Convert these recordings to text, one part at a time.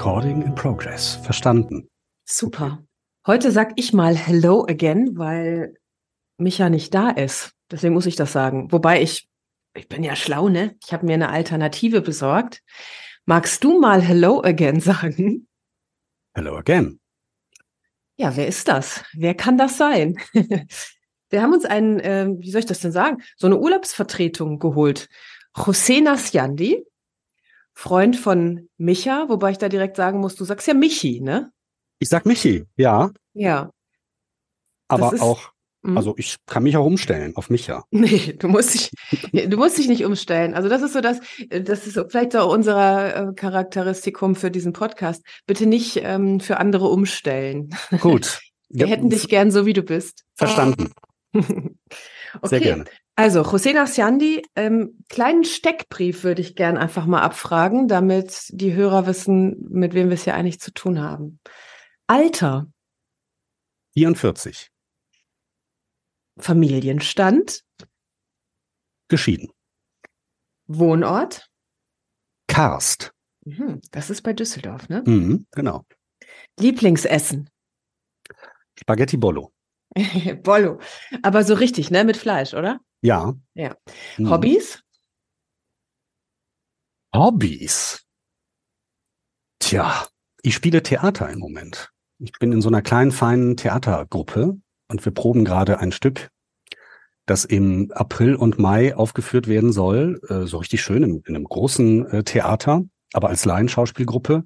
Recording in progress. Verstanden. Super. Heute sag ich mal Hello again, weil Micha nicht da ist. Deswegen muss ich das sagen. Wobei ich, ich bin ja schlau, ne? Ich habe mir eine Alternative besorgt. Magst du mal Hello again sagen? Hello again. Ja, wer ist das? Wer kann das sein? Wir haben uns einen, äh, wie soll ich das denn sagen, so eine Urlaubsvertretung geholt. José Nasjandi, Freund von Micha, wobei ich da direkt sagen muss, du sagst ja Michi, ne? Ich sag Michi, ja. Ja. Aber ist, auch, hm? also ich kann mich auch umstellen auf Micha. Nee, du musst dich, du musst dich nicht umstellen. Also das ist so das, das ist so vielleicht auch unser äh, Charakteristikum für diesen Podcast. Bitte nicht ähm, für andere umstellen. Gut. Wir Ja, hätten dich gern so, wie du bist. Verstanden. okay. Sehr gerne. Also, José Nasjandi, ähm, kleinen Steckbrief würde ich gern einfach mal abfragen, damit die Hörer wissen, mit wem wir es hier eigentlich zu tun haben. Alter, 44. Familienstand, Geschieden. Wohnort. Karst. Mhm, das ist bei Düsseldorf, ne? Mhm, genau. Lieblingsessen. Spaghetti Bollo. Bollo. Aber so richtig, ne? Mit Fleisch, oder? Ja. Ja. Mhm. Hobbys? Hobbys. Tja, ich spiele Theater im Moment. Ich bin in so einer kleinen, feinen Theatergruppe und wir proben gerade ein Stück, das im April und Mai aufgeführt werden soll. Äh, so richtig schön in, in einem großen äh, Theater, aber als Laienschauspielgruppe.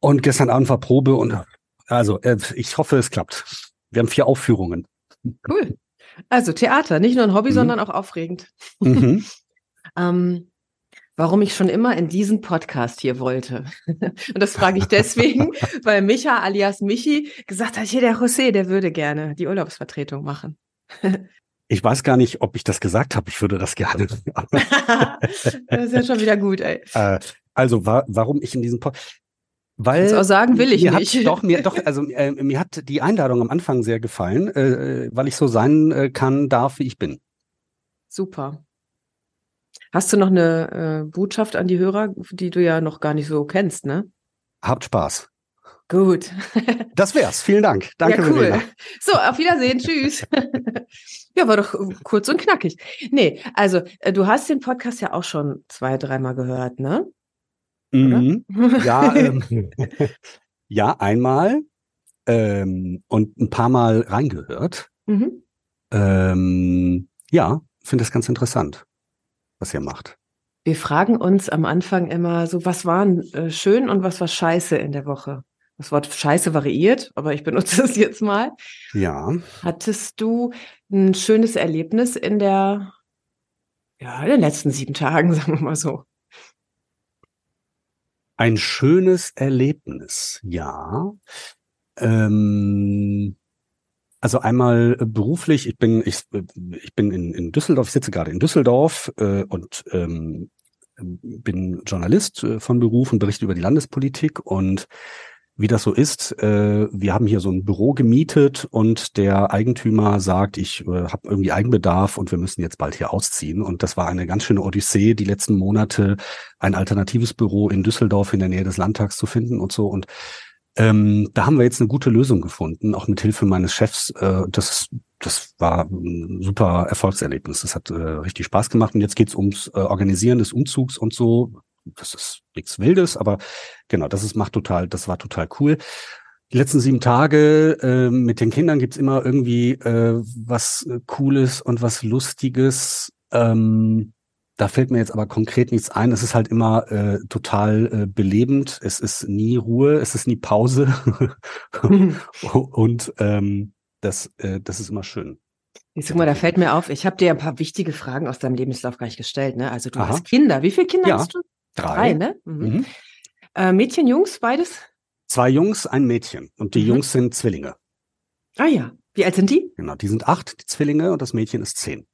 Und gestern Abend war Probe und also äh, ich hoffe, es klappt. Wir haben vier Aufführungen. Cool. Also Theater, nicht nur ein Hobby, Mhm. sondern auch aufregend. Mhm. Ähm, warum ich schon immer in diesen Podcast hier wollte. Und das frage ich deswegen, weil Micha alias Michi gesagt hat, hier der José, der würde gerne die Urlaubsvertretung machen. Ich weiß gar nicht, ob ich das gesagt habe. Ich würde das gerne. das ist ja schon wieder gut, ey. Äh, also wa warum ich in diesem Pod weil auch sagen, will ich mir nicht. Hat, doch mir doch also äh, mir hat die Einladung am Anfang sehr gefallen, äh, weil ich so sein äh, kann darf, wie ich bin. Super. Hast du noch eine äh, Botschaft an die Hörer, die du ja noch gar nicht so kennst, ne? Habt Spaß. Gut. Das wär's. Vielen Dank. Danke, ja, cool. Verena. So, auf Wiedersehen. Tschüss. ja, war doch kurz und knackig. Nee, also äh, du hast den Podcast ja auch schon zwei, dreimal gehört, ne? Mhm. Ja, ähm, ja, einmal ähm, und ein paar Mal reingehört. Mhm. Ähm, ja, finde das ganz interessant, was ihr macht. Wir fragen uns am Anfang immer so, was war äh, schön und was war scheiße in der Woche? Das Wort scheiße variiert, aber ich benutze es jetzt mal. Ja. Hattest du ein schönes Erlebnis in der, ja, in den letzten sieben Tagen, sagen wir mal so? Ein schönes Erlebnis, ja. Ähm, also einmal äh, beruflich, ich bin, ich, äh, ich bin in, in Düsseldorf, ich sitze gerade in Düsseldorf äh, und ähm, bin Journalist äh, von Beruf und berichte über die Landespolitik und wie das so ist, äh, wir haben hier so ein Büro gemietet und der Eigentümer sagt, ich äh, habe irgendwie Eigenbedarf und wir müssen jetzt bald hier ausziehen. Und das war eine ganz schöne Odyssee, die letzten Monate ein alternatives Büro in Düsseldorf in der Nähe des Landtags zu finden und so. Und ähm, da haben wir jetzt eine gute Lösung gefunden, auch mit Hilfe meines Chefs. Äh, das, das war ein super Erfolgserlebnis. Das hat äh, richtig Spaß gemacht. Und jetzt geht's ums äh, Organisieren des Umzugs und so. Das ist nichts Wildes, aber genau, das ist macht total, das war total cool. Die letzten sieben Tage äh, mit den Kindern gibt's immer irgendwie äh, was äh, Cooles und was Lustiges. Ähm, da fällt mir jetzt aber konkret nichts ein. Es ist halt immer äh, total äh, belebend. Es ist nie Ruhe, es ist nie Pause. und ähm, das, äh, das ist immer schön. Ich sag mal, da fällt mir auf, ich habe dir ein paar wichtige Fragen aus deinem Lebenslauf gar nicht gestellt. Ne? Also du Aha. hast Kinder. Wie viele Kinder Ja, hast du? Drei. ne? Mhm. Mhm. Äh, Mädchen, Jungs, beides? Zwei Jungs, ein Mädchen. Und die Mhm. Jungs sind Zwillinge. Ah ja. Wie alt sind die? Genau, die sind acht, die Zwillinge, und das Mädchen ist zehn.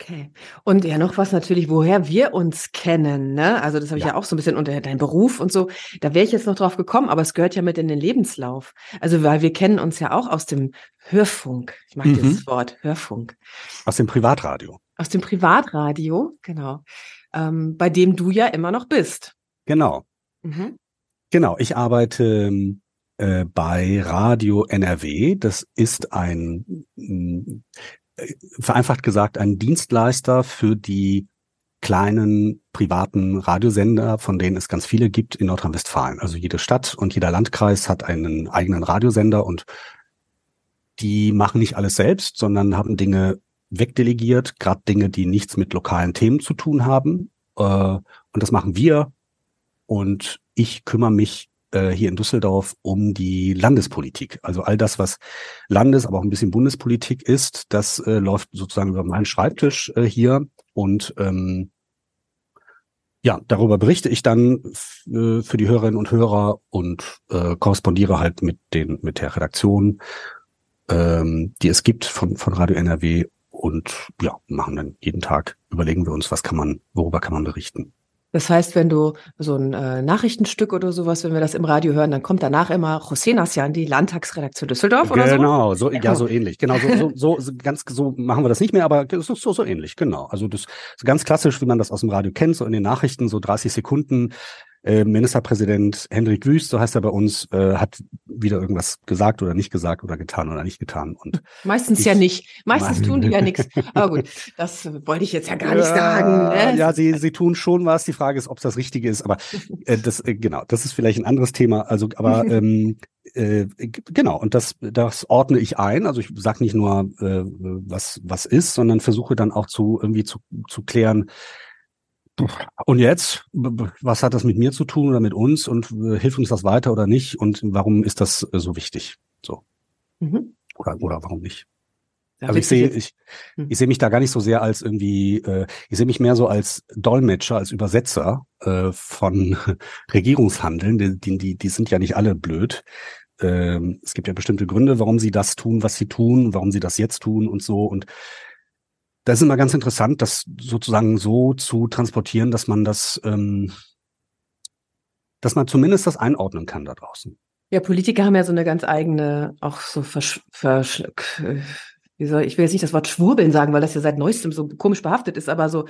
Okay. Und ja, noch was natürlich, woher wir uns kennen, ne? Also das habe ich ja. Ja. auch so ein bisschen unter deinem Beruf und so. Da wäre ich jetzt noch drauf gekommen, aber es gehört ja mit in den Lebenslauf. Also weil wir kennen uns ja auch aus dem Hörfunk. Ich mag Mhm. dieses Wort Hörfunk. Aus dem Privatradio. Aus dem Privatradio, genau. Ähm, bei dem du ja immer noch bist. Genau. Mhm. Genau, ich arbeite äh, bei Radio NRW. Das ist ein, äh, vereinfacht gesagt, ein Dienstleister für die kleinen privaten Radiosender, von denen es ganz viele gibt in Nordrhein-Westfalen. Also jede Stadt und jeder Landkreis hat einen eigenen Radiosender und die machen nicht alles selbst, sondern haben Dinge wegdelegiert, gerade Dinge, die nichts mit lokalen Themen zu tun haben. Äh, und das machen wir. Und ich kümmere mich äh, hier in Düsseldorf um die Landespolitik. Also all das, was Landes-, aber auch ein bisschen Bundespolitik ist, das äh, läuft sozusagen über meinen Schreibtisch äh, hier. Und ähm, ja, darüber berichte ich dann äh, für die Hörerinnen und Hörer und äh, korrespondiere halt mit den mit der Redaktion, ähm, die es gibt von von Radio NRW und ja machen dann jeden Tag überlegen wir uns, was kann man, worüber kann man berichten. Das heißt, wenn du so ein äh, Nachrichtenstück oder sowas, wenn wir das im Radio hören, dann kommt danach immer José Nassian, die Landtagsredaktion Düsseldorf oder so? Genau, so, Ja. so ähnlich. Genau, so, so, so, so ganz so machen wir das nicht mehr, aber so, so, so ähnlich, genau. Also das ist ganz klassisch, wie man das aus dem Radio kennt, so in den Nachrichten, so 30 Sekunden. Äh, Ministerpräsident Hendrik Wüst, so heißt er bei uns, äh, hat wieder irgendwas gesagt oder nicht gesagt oder getan oder nicht getan. Und Meistens Ich- ja nicht. Meistens tun die ja nichts. Aber gut, das wollte ich jetzt ja gar nicht sagen. Ne? Ja, sie, sie tun schon was. Die Frage ist, ob es das Richtige ist. Aber äh, das, äh, genau, das ist vielleicht ein anderes Thema. Also, aber ähm, äh, genau, und das, das ordne ich ein. Also ich sage nicht nur, äh, was, was ist, sondern versuche dann auch zu irgendwie zu, zu klären, und jetzt, was hat das mit mir zu tun oder mit uns und hilft uns das weiter oder nicht und warum ist das äh, so wichtig? So Mhm. oder oder warum nicht? Da Also ich sehe, ich, Hm. ich sehe mich da gar nicht so sehr als irgendwie, äh, ich sehe mich mehr so als Dolmetscher, als Übersetzer äh, von Regierungshandeln. Die, die, die, die sind ja nicht alle blöd. Ähm, es gibt ja bestimmte Gründe, warum sie das tun, was sie tun, warum sie das jetzt tun und so. Und das ist immer ganz interessant, das sozusagen so zu transportieren, dass man das, ähm, dass man zumindest das einordnen kann da draußen. Ja, Politiker haben ja so eine ganz eigene, auch so versch, versch, wie soll ich will jetzt nicht das Wort Schwurbeln sagen, weil das ja seit neuestem so komisch behaftet ist, aber so,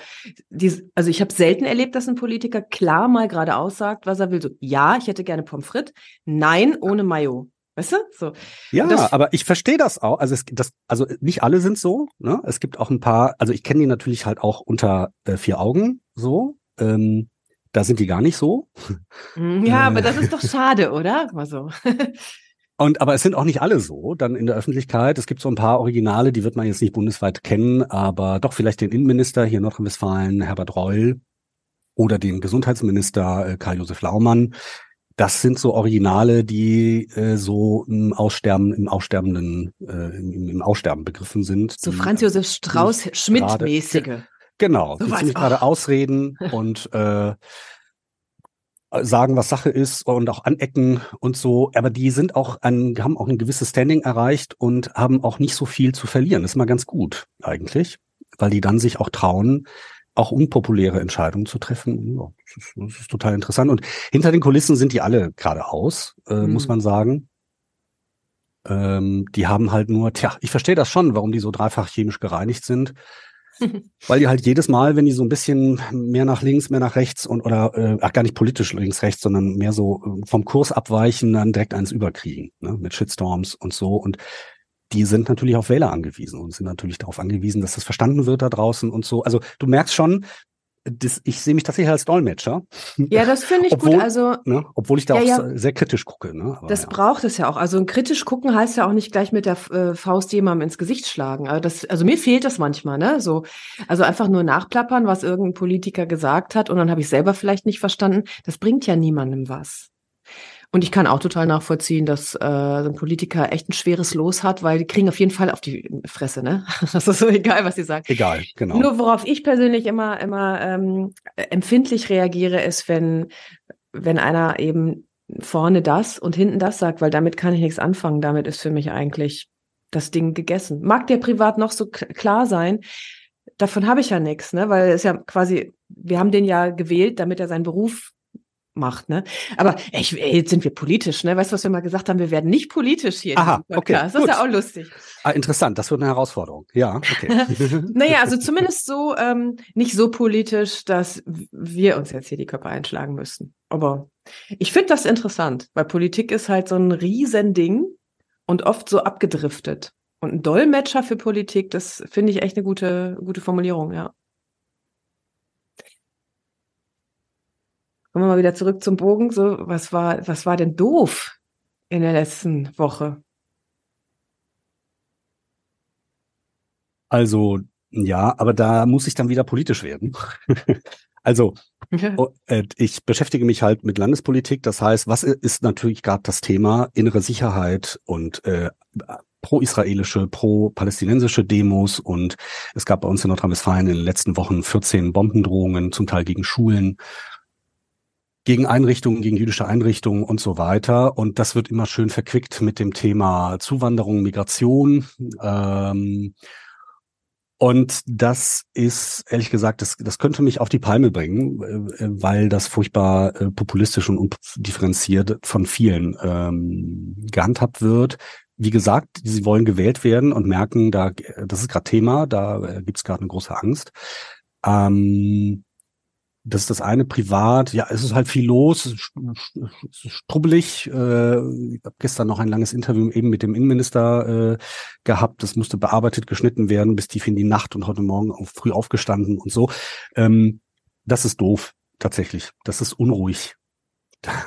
die, also ich habe selten erlebt, dass ein Politiker klar mal geradeaus sagt, was er will. So, ja, ich hätte gerne Pommes frites, nein, ohne Mayo. Weißt du? So. Ja, Das- aber ich verstehe das auch. Also es, das, also nicht alle sind so. Ne? Es gibt auch ein paar. Also ich kenne die natürlich halt auch unter äh, vier Augen so. Ähm, da sind die gar nicht so. Hm, Ja, aber das ist doch schade, oder? Mal so. Und aber es sind auch nicht alle so. Dann in der Öffentlichkeit. Es gibt so ein paar Originale, die wird man jetzt nicht bundesweit kennen, aber doch vielleicht den Innenminister hier in Nordrhein-Westfalen, Herbert Reul, oder den Gesundheitsminister äh, Karl-Josef Laumann. Das sind so Originale, die äh, so im Aussterben, im aussterbenden, äh, im, im Aussterben begriffen sind. So Franz Josef Strauß Schmidt-mäßige. Genau, So die ziemlich gerade ausreden und äh, sagen, was Sache ist und auch anecken und so. Aber die sind auch an, haben auch ein gewisses Standing erreicht und haben auch nicht so viel zu verlieren. Das ist mal ganz gut eigentlich, weil die dann sich auch trauen, auch unpopuläre Entscheidungen zu treffen. Ja, das, ist, das ist total interessant. Und hinter den Kulissen sind die alle geradeaus, äh, Hm. muss man sagen. Ähm, die haben halt nur, tja, ich verstehe das schon, warum die so dreifach chemisch gereinigt sind. Weil die halt jedes Mal, wenn die so ein bisschen mehr nach links, mehr nach rechts und oder äh, ach, gar nicht politisch links, rechts, sondern mehr so äh, vom Kurs abweichen, dann direkt eins überkriegen, ne, mit Shitstorms und so. Und die sind natürlich auf Wähler angewiesen und sind natürlich darauf angewiesen, dass das verstanden wird da draußen und so. Also du merkst schon, das, ich sehe mich tatsächlich als Dolmetscher, Ja, das finde ich Obwohl- gut. Also ne, obwohl ich da Ja, auch ja. se- sehr kritisch gucke. Ne? Aber Das ja. braucht es ja auch. Also ein kritisch gucken heißt ja auch nicht gleich mit der äh, Faust jemandem ins Gesicht schlagen. Also, das, also mir fehlt das manchmal, ne? So, also einfach nur nachplappern, was irgendein Politiker gesagt hat und dann habe ich selber vielleicht nicht verstanden. Das bringt ja niemandem was. Und ich kann auch total nachvollziehen, dass äh, so ein Politiker echt ein schweres Los hat, weil die kriegen auf jeden Fall auf die Fresse, ne? Das ist so egal, was sie sagen. Egal, genau. Nur worauf ich persönlich immer, immer ähm, empfindlich reagiere, ist, wenn, wenn einer eben vorne das und hinten das sagt, weil damit kann ich nichts anfangen. Damit ist für mich eigentlich das Ding gegessen. Mag der privat noch so klar sein, davon habe ich ja nichts, ne? Weil es ja quasi, wir haben den ja gewählt, damit er seinen Beruf macht, ne? Aber ich, jetzt sind wir politisch, ne? Weißt du, was wir mal gesagt haben? Wir werden nicht politisch hier. Aha, okay. Das ist ja auch lustig. Ah, interessant, das wird eine Herausforderung. Ja, okay. naja, also zumindest so, ähm, nicht so politisch, dass wir uns jetzt hier die Köpfe einschlagen müssen. Aber ich finde das interessant, weil Politik ist halt so ein Riesending und oft so abgedriftet. Und ein Dolmetscher für Politik, das finde ich echt eine gute, gute Formulierung, ja. Kommen wir mal wieder zurück zum Bogen. So, was war, was war denn doof in der letzten Woche? Also, ja, aber da muss ich dann wieder politisch werden. also, oh, äh, ich beschäftige mich halt mit Landespolitik. Das heißt, was ist natürlich gerade das Thema innere Sicherheit und äh, pro-israelische, pro-palästinensische Demos und es gab bei uns in Nordrhein-Westfalen in den letzten Wochen 14 Bombendrohungen, zum Teil gegen Schulen, gegen Einrichtungen, gegen jüdische Einrichtungen und so weiter. Und das wird immer schön verquickt mit dem Thema Zuwanderung, Migration. Ähm, und das ist, ehrlich gesagt, das, das könnte mich auf die Palme bringen, äh, weil das furchtbar äh, populistisch und undifferenziert von vielen ähm, gehandhabt wird. Wie gesagt, sie wollen gewählt werden und merken, da das ist gerade Thema, da äh, gibt es gerade eine große Angst. Ähm, das ist das eine privat. Ja, es ist halt viel los, es ist strubbelig. Äh, ich habe gestern noch ein langes Interview eben mit dem Innenminister äh, gehabt. Das musste bearbeitet, geschnitten werden bis tief in die Nacht und heute Morgen auch früh aufgestanden und so. Ähm, das ist doof, tatsächlich. Das ist unruhig.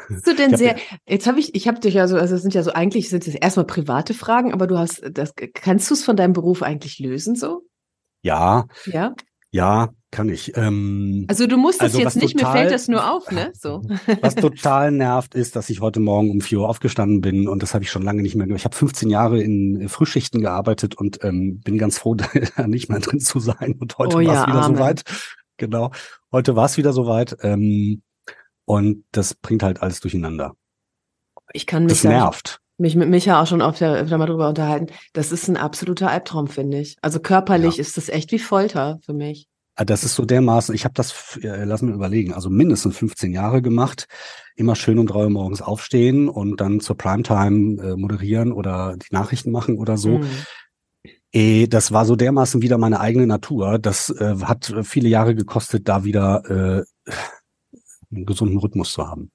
Bist du denn sehr, jetzt habe ich, ich habe dich ja so, also es sind ja so, eigentlich sind es erstmal private Fragen, aber du hast, das, kannst du es von deinem Beruf eigentlich lösen so? Ja. Ja. Ja, kann ich. Ähm, also du musst also es jetzt nicht, total, mir fällt das nur auf, ne? So. Was total nervt, ist, dass ich heute Morgen um vier Uhr aufgestanden bin und das habe ich schon lange nicht mehr gemacht. Ich habe 15 Jahre in Frühschichten gearbeitet und ähm, bin ganz froh, da nicht mehr drin zu sein. Und heute oh, war es ja, wieder Amen. soweit. Genau. Heute war es wieder soweit. Ähm, und das bringt halt alles durcheinander. Ich kann mich das nervt. mich mit Micha auch schon oft öfter mal drüber unterhalten. Das ist ein absoluter Albtraum, finde ich. Also körperlich ja. ist das echt wie Folter für mich. Ah, das ist so dermaßen, ich habe das, äh, lass mir überlegen, also mindestens 15 Jahre gemacht. Immer schön um drei Uhr morgens aufstehen und dann zur Primetime äh, moderieren oder die Nachrichten machen oder so. Mhm. Eh, das war so dermaßen wieder meine eigene Natur. Das äh, hat viele Jahre gekostet, da wieder äh, einen gesunden Rhythmus zu haben.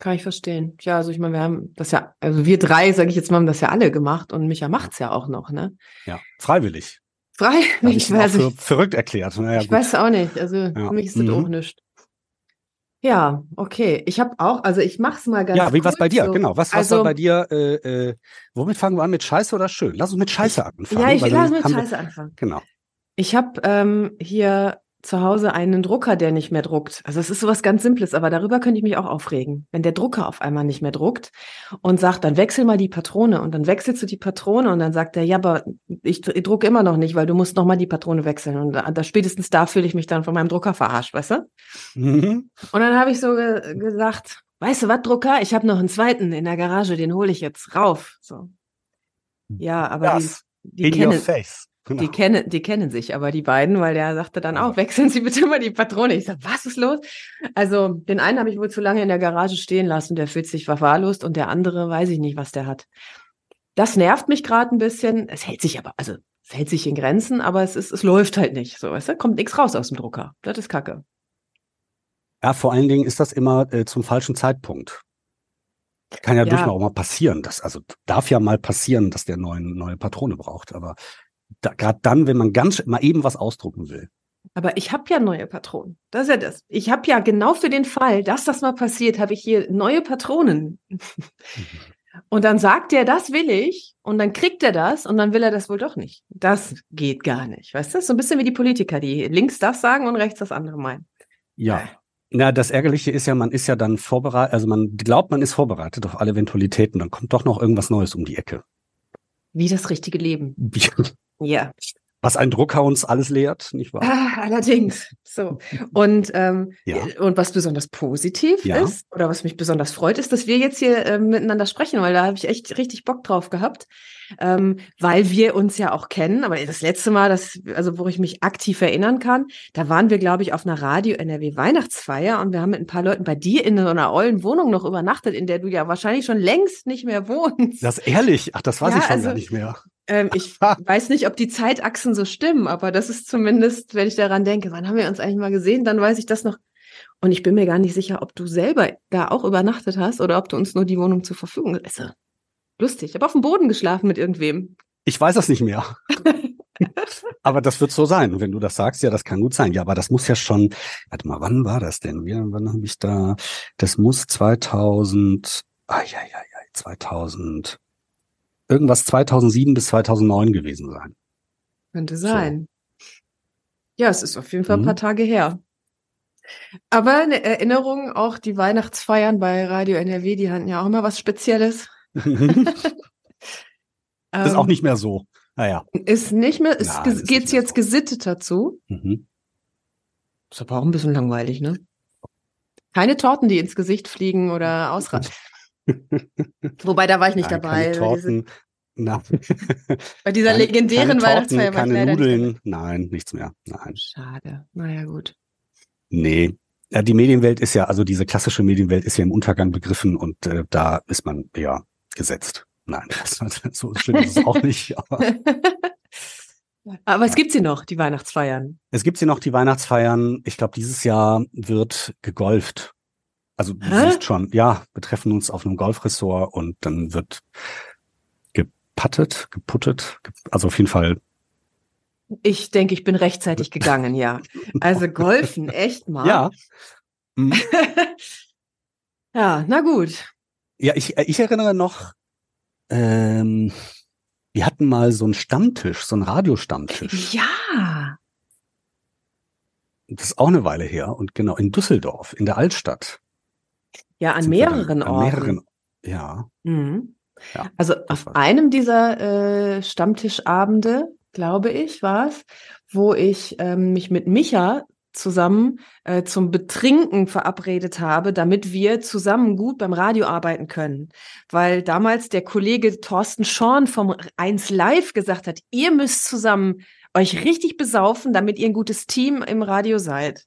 Kann ich verstehen. Ja, also ich meine, wir haben das ja, also wir drei, sage ich jetzt mal, haben das ja alle gemacht und Micha macht's ja auch noch, ne? Ja, freiwillig. Freiwillig, ich weiß für verrückt erklärt. Naja, ich gut. weiß auch nicht. Also ja. für mich ist das mhm. auch nichts. Ja, okay. Ich habe auch, also ich mach's mal ganz Ja, wie was bei dir? So. Genau. Was, was also, war bei dir? Äh, äh, womit fangen wir an? Mit Scheiße oder schön? Lass uns mit Scheiße anfangen. Ja, ich lass mit Scheiße anfangen. Genau. Ich habe ähm, hier zu Hause einen Drucker, der nicht mehr druckt. Also es ist sowas ganz Simples, aber darüber könnte ich mich auch aufregen. Wenn der Drucker auf einmal nicht mehr druckt und sagt, dann wechsel mal die Patrone und dann wechselst du die Patrone und dann sagt er, ja, aber ich, drucke immer noch nicht, weil du musst noch mal die Patrone wechseln und da, da spätestens da fühle ich mich dann von meinem Drucker verarscht, weißt du? Mhm. Und dann habe ich so ge gesagt, weißt du was, Drucker, ich habe noch einen zweiten in der Garage, den hole ich jetzt rauf. So. Ja, aber das die, die in kennen, your face. Genau. Die kennen, die kennen sich, aber die beiden, weil der sagte dann auch, wechseln Sie bitte mal die Patrone. Ich sag, was ist los? Also den einen habe ich wohl zu lange in der Garage stehen lassen, der fühlt sich verwahrlost und der andere weiß ich nicht, was der hat. Das nervt mich gerade ein bisschen. Es hält sich aber, also es hält sich in Grenzen, aber es ist, es läuft halt nicht. So, weißt du, kommt nichts raus aus dem Drucker. Das ist Kacke. Ja, vor allen Dingen ist das immer äh, zum falschen Zeitpunkt. Kann ja, ja. durchaus auch mal passieren. Das, also darf ja mal passieren, dass der neue, neue Patrone braucht. Aber da, gerade dann, wenn man ganz mal eben was ausdrucken will. Aber ich habe ja neue Patronen. Das ist ja das. Ich habe ja genau für den Fall, dass das mal passiert, habe ich hier neue Patronen. und dann sagt er, das will ich, und dann kriegt er das, und dann will er das wohl doch nicht. Das geht gar nicht. Weißt du? So ein bisschen wie die Politiker, die links das sagen und rechts das andere meinen. Ja. Na, das Ärgerliche ist ja, man ist ja dann vorbereitet, also man glaubt, man ist vorbereitet auf alle Eventualitäten, dann kommt doch noch irgendwas Neues um die Ecke. Wie das richtige Leben. Ja. Was ein Drucker uns alles lehrt, nicht wahr? Ah, allerdings. So. Und, ähm, Ja. und was besonders positiv Ja. ist oder was mich besonders freut, ist, dass wir jetzt hier ähm, miteinander sprechen, weil da habe ich echt richtig Bock drauf gehabt. Ähm, weil wir uns ja auch kennen. Aber das letzte Mal, das, also wo ich mich aktiv erinnern kann, da waren wir, glaube ich, auf einer Radio NRW Weihnachtsfeier und wir haben mit ein paar Leuten bei dir in so einer ollen Wohnung noch übernachtet, in der du ja wahrscheinlich schon längst nicht mehr wohnst. Das ist ehrlich. Ach, das weiß Ja, ich schon also- gar nicht mehr. Ähm, ich weiß nicht, ob die Zeitachsen so stimmen, aber das ist zumindest, wenn ich daran denke, wann haben wir uns eigentlich mal gesehen, dann weiß ich das noch. Und ich bin mir gar nicht sicher, ob du selber da auch übernachtet hast oder ob du uns nur die Wohnung zur Verfügung lässt. Also, lustig. Ich habe auf dem Boden geschlafen mit irgendwem. Ich weiß das nicht mehr. aber das wird so sein. Wenn du das sagst, ja, das kann gut sein. Ja, aber das muss ja schon, warte mal, wann war das denn? Wie, wann habe ich da, das muss 2000, ah, ja, ja, ja, 2000, irgendwas 2007 bis 2009 gewesen sein. Könnte sein. Ja, es ist auf jeden Fall ein Mhm. paar Tage her. Aber eine Erinnerung, auch die Weihnachtsfeiern bei Radio NRW, die hatten ja auch immer was Spezielles. Das ist auch Ähm, nicht mehr so. Naja. Ist nicht mehr, ist, Nein, ist geht's jetzt so. gesitteter zu? Mhm. Ist aber auch ein bisschen langweilig, ne? Keine Torten, die ins Gesicht fliegen oder ausrasten. Wobei, da war ich nicht Nein, dabei. Torten. Na, bei dieser keine- legendären keine Weihnachtsfeier war ich keine leider nicht Nudeln. Nein, nichts mehr. Nein. Schade. Naja, gut. Nee. Ja, die Medienwelt ist ja, also diese klassische Medienwelt ist ja im Untergang begriffen und äh, da ist man ja gesetzt. Nein, das, so schlimm ist es auch nicht. Aber Aber es gibt sie noch, die Weihnachtsfeiern. es gibt hier noch die Weihnachtsfeiern. Ich glaube, dieses Jahr wird gegolft. Also du Hä? siehst schon, ja, wir treffen uns auf einem Golfressort und dann wird gepattet, geputtet, ge- also auf jeden Fall. Ich denke, ich bin rechtzeitig gegangen, ja. Also Golfen, echt mal. Ja. Mhm. ja, na gut. Ja, ich, ich erinnere noch, ähm, wir hatten mal so einen Stammtisch, so einen Radiostammtisch. Ja. Das ist auch eine Weile her. Und genau, in Düsseldorf, in der Altstadt. Ja, an mehreren an Orten. mehreren, ja. Mhm. Ja, also auf war's. einem dieser äh, Stammtischabende, glaube ich, war es, wo ich ähm, mich mit Micha zusammen äh, zum Betrinken verabredet habe, damit wir zusammen gut beim Radio arbeiten können. Weil damals der Kollege Thorsten Schorn vom 1 Live gesagt hat, ihr müsst zusammen euch richtig besaufen, damit ihr ein gutes Team im Radio seid.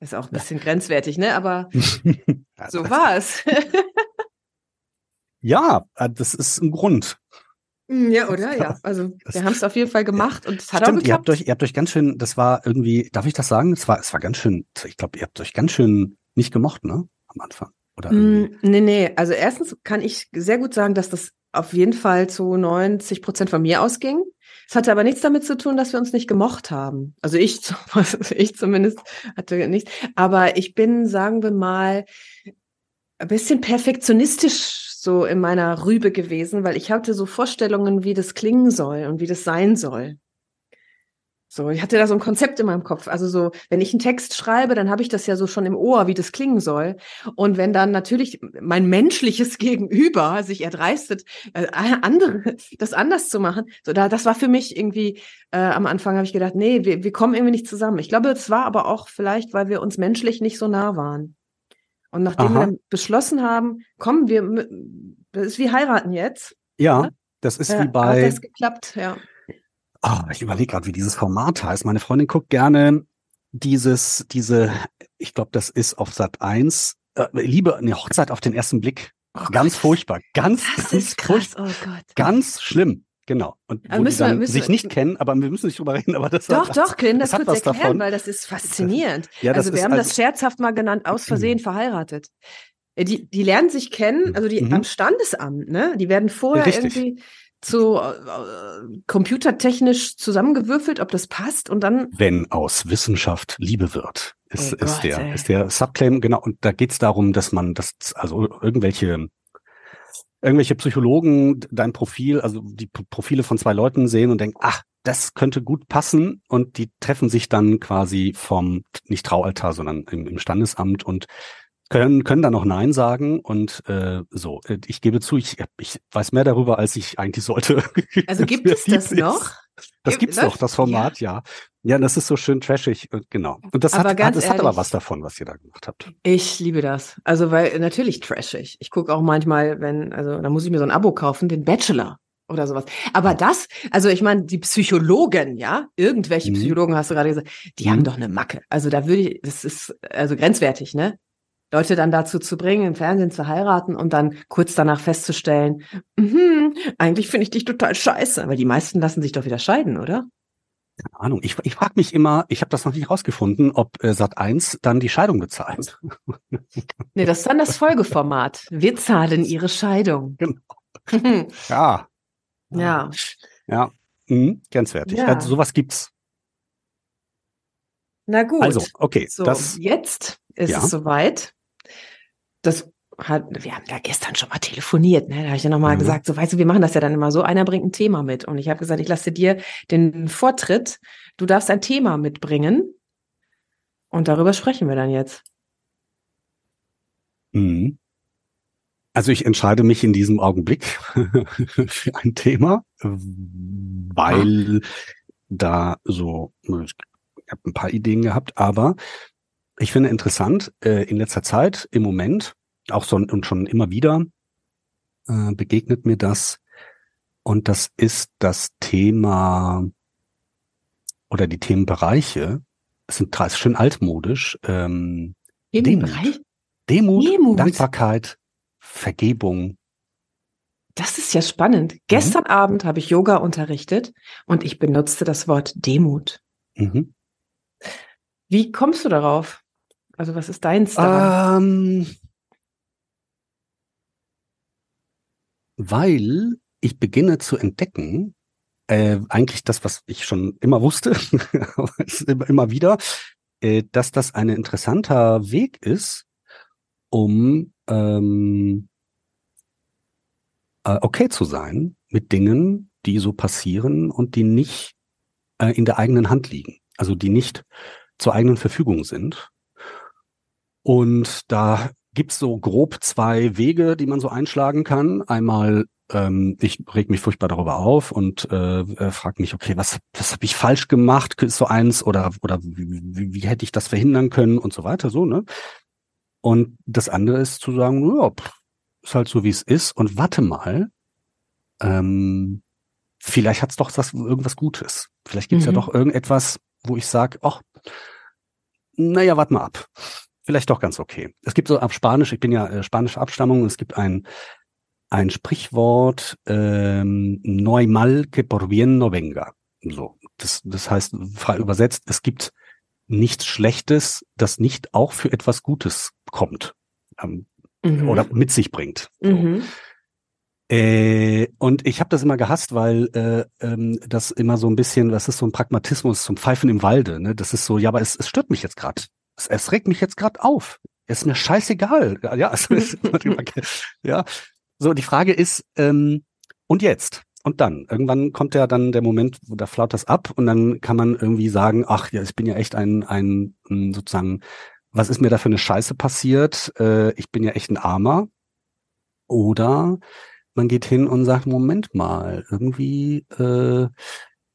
Ist auch ein bisschen grenzwertig, ne? Aber so war es. Ja, äh, das ist ein Grund. ja, oder? Ja. Also wir haben es auf jeden Fall gemacht und es hat auch Stimmt, ihr geklappt. habt euch, ihr habt euch ganz schön, das war irgendwie, darf ich das sagen? Es war, es war ganz schön, ich glaube, ihr habt euch ganz schön nicht gemocht, ne? Am Anfang. Oder. Mm, nee, nee. Also erstens kann ich sehr gut sagen, dass das auf jeden Fall zu 90 Prozent von mir ausging. Es hatte aber nichts damit zu tun, dass wir uns nicht gemocht haben. Also ich, ich zumindest hatte nichts. Aber ich bin, sagen wir mal, ein bisschen perfektionistisch so in meiner Rübe gewesen, weil ich hatte so Vorstellungen, wie das klingen soll und wie das sein soll. So, ich hatte da so ein Konzept in meinem Kopf. Also so, wenn ich einen Text schreibe, dann habe ich das ja so schon im Ohr, wie das klingen soll. Und wenn dann natürlich mein menschliches Gegenüber sich erdreistet, äh, andere das anders zu machen, so da, das war für mich irgendwie äh, am Anfang habe ich gedacht, nee, wir, wir kommen irgendwie nicht zusammen. Ich glaube, es war aber auch vielleicht, weil wir uns menschlich nicht so nah waren. Und nachdem wir Aha. dann beschlossen haben, komm, wir, das ist wie heiraten jetzt. Ja, das ist äh, wie hat bei, das geklappt, ja. Ah, ich überlege gerade, wie dieses Format heißt. Meine Freundin guckt gerne dieses, diese, ich glaube, das ist auf Sat 1, äh, Liebe, eine Hochzeit auf den ersten Blick. ganz Gott. furchtbar. Ganz, Das ganz ist krass, furchtbar. oh Gott. Ganz schlimm. Genau. Und Aber wo müssen die wir- dann müssen sich wir- nicht kennen, aber wir müssen nicht drüber reden, aber das Doch, hat, doch, können das das kurz erklären, davon. weil das ist faszinierend. Ja, das also wir ist haben also- das scherzhaft mal genannt, aus Versehen verheiratet. Äh, Die, die lernen sich kennen, also die Mhm. am Standesamt, ne? Die werden vorher Richtig. irgendwie so äh, computertechnisch zusammengewürfelt, ob das passt und dann wenn aus Wissenschaft Liebe wird, ist, Oh ist Gott, der, ey. ist der Subclaim, genau, und da geht's darum, dass man das, also irgendwelche, irgendwelche Psychologen dein Profil, also die Profile von zwei Leuten sehen und denken, ach, das könnte gut passen und die treffen sich dann quasi vom, nicht Traualtar, sondern im, im Standesamt und können, können dann noch Nein sagen und äh, so. Äh, Ich gebe zu, ich, ich weiß mehr darüber, als ich eigentlich sollte. also gibt es das noch? Das Äh, gibt's läuft- doch, das Format, ja. ja. das ist so schön trashig, und genau. Und das Aber hat, hat, es hat aber ehrlich- was davon, was ihr da gemacht habt. Ich liebe das. Also, weil natürlich trashig. Ich gucke auch manchmal, wenn, also da muss ich mir so ein Abo kaufen, den Bachelor oder sowas. Aber das, also ich meine, die Psychologen, ja, irgendwelche Mhm. Psychologen hast du gerade gesagt, die Mhm. haben doch eine Macke. Also da würde ich, das ist also grenzwertig, ne? Leute dann dazu zu bringen, im Fernsehen zu heiraten und dann kurz danach festzustellen, mhm, eigentlich finde ich dich total scheiße. Weil die meisten lassen sich doch wieder scheiden, oder? Keine Ahnung. Ich, ich frage mich immer, ich habe das noch nicht rausgefunden, ob äh, Sat 1 dann die Scheidung bezahlt. Nee, das ist dann das Folgeformat. Wir zahlen ihre Scheidung. Genau. Ja. ja. Ja. Mhm, grenzwertig. Ja. Also sowas gibt's. Na gut. Also, okay, So, das jetzt ist Ja. es soweit. Das hat, wir haben da gestern schon mal telefoniert, ne? Da habe ich ja nochmal Mhm. gesagt, so weißt du, wir machen das ja dann immer so, einer bringt ein Thema mit. Und ich habe gesagt, ich lasse dir den Vortritt, du darfst ein Thema mitbringen. Und darüber sprechen wir dann jetzt. Mhm. Also ich entscheide mich in diesem Augenblick für ein Thema, weil da so, ich habe ein paar Ideen gehabt, aber ich finde interessant, äh, in letzter Zeit, im Moment, auch so und schon immer wieder, äh, begegnet mir das. Und das ist das Thema oder die Themenbereiche, es sind drei, ist schön altmodisch, ähm, Demut. Demut, Demut. Dankbarkeit, Vergebung. das ist ja spannend. Gestern Abend habe ich Yoga unterrichtet und ich benutzte das Wort Demut. Mhm. Wie kommst du darauf? Also was ist deins daran? Ähm, weil ich beginne zu entdecken, äh, eigentlich das, was ich schon immer wusste, immer wieder, äh, dass das ein interessanter Weg ist, um ähm, äh, okay zu sein mit Dingen, die so passieren und die nicht äh, in der eigenen Hand liegen, also die nicht zur eigenen Verfügung sind. Und da gibt's so grob zwei Wege, die man so einschlagen kann. Einmal, ähm, ich reg mich furchtbar darüber auf und äh, äh, frage mich, okay, was, was habe ich falsch gemacht? Ist so eins oder oder wie, wie, wie hätte ich das verhindern können und so weiter, so ne? Und das andere ist zu sagen, ja, ist halt so wie es ist und warte mal, ähm, vielleicht hat's doch was irgendwas Gutes. Vielleicht gibt's ja Mhm. doch irgendetwas, wo ich sage, ach, naja, warte mal ab. Vielleicht doch ganz okay. Es gibt so auf Spanisch, ich bin ja äh, spanische Abstammung, es gibt ein, ein Sprichwort, ähm, no hay mal que por bien no venga. So, das, das heißt, frei übersetzt, es gibt nichts Schlechtes, das nicht auch für etwas Gutes kommt ähm, Mhm. oder mit sich bringt. So. Mhm. Äh, und ich habe das immer gehasst, weil äh, ähm, das immer so ein bisschen, das ist so ein Pragmatismus zum Pfeifen im Walde. Ne? Das ist so, ja, aber es, es stört mich jetzt gerade. Es, es regt mich jetzt gerade auf. Es ist mir scheißegal. Ja, also, es, ja. So, die Frage ist, ähm, und jetzt? Und dann? Irgendwann kommt ja dann der Moment, wo da flaut das ab und dann kann man irgendwie sagen, ach ja, ich bin ja echt ein, ein mh, sozusagen, was ist mir da für eine Scheiße passiert? Äh, ich bin ja echt ein Armer. Oder man geht hin und sagt, Moment mal, irgendwie äh,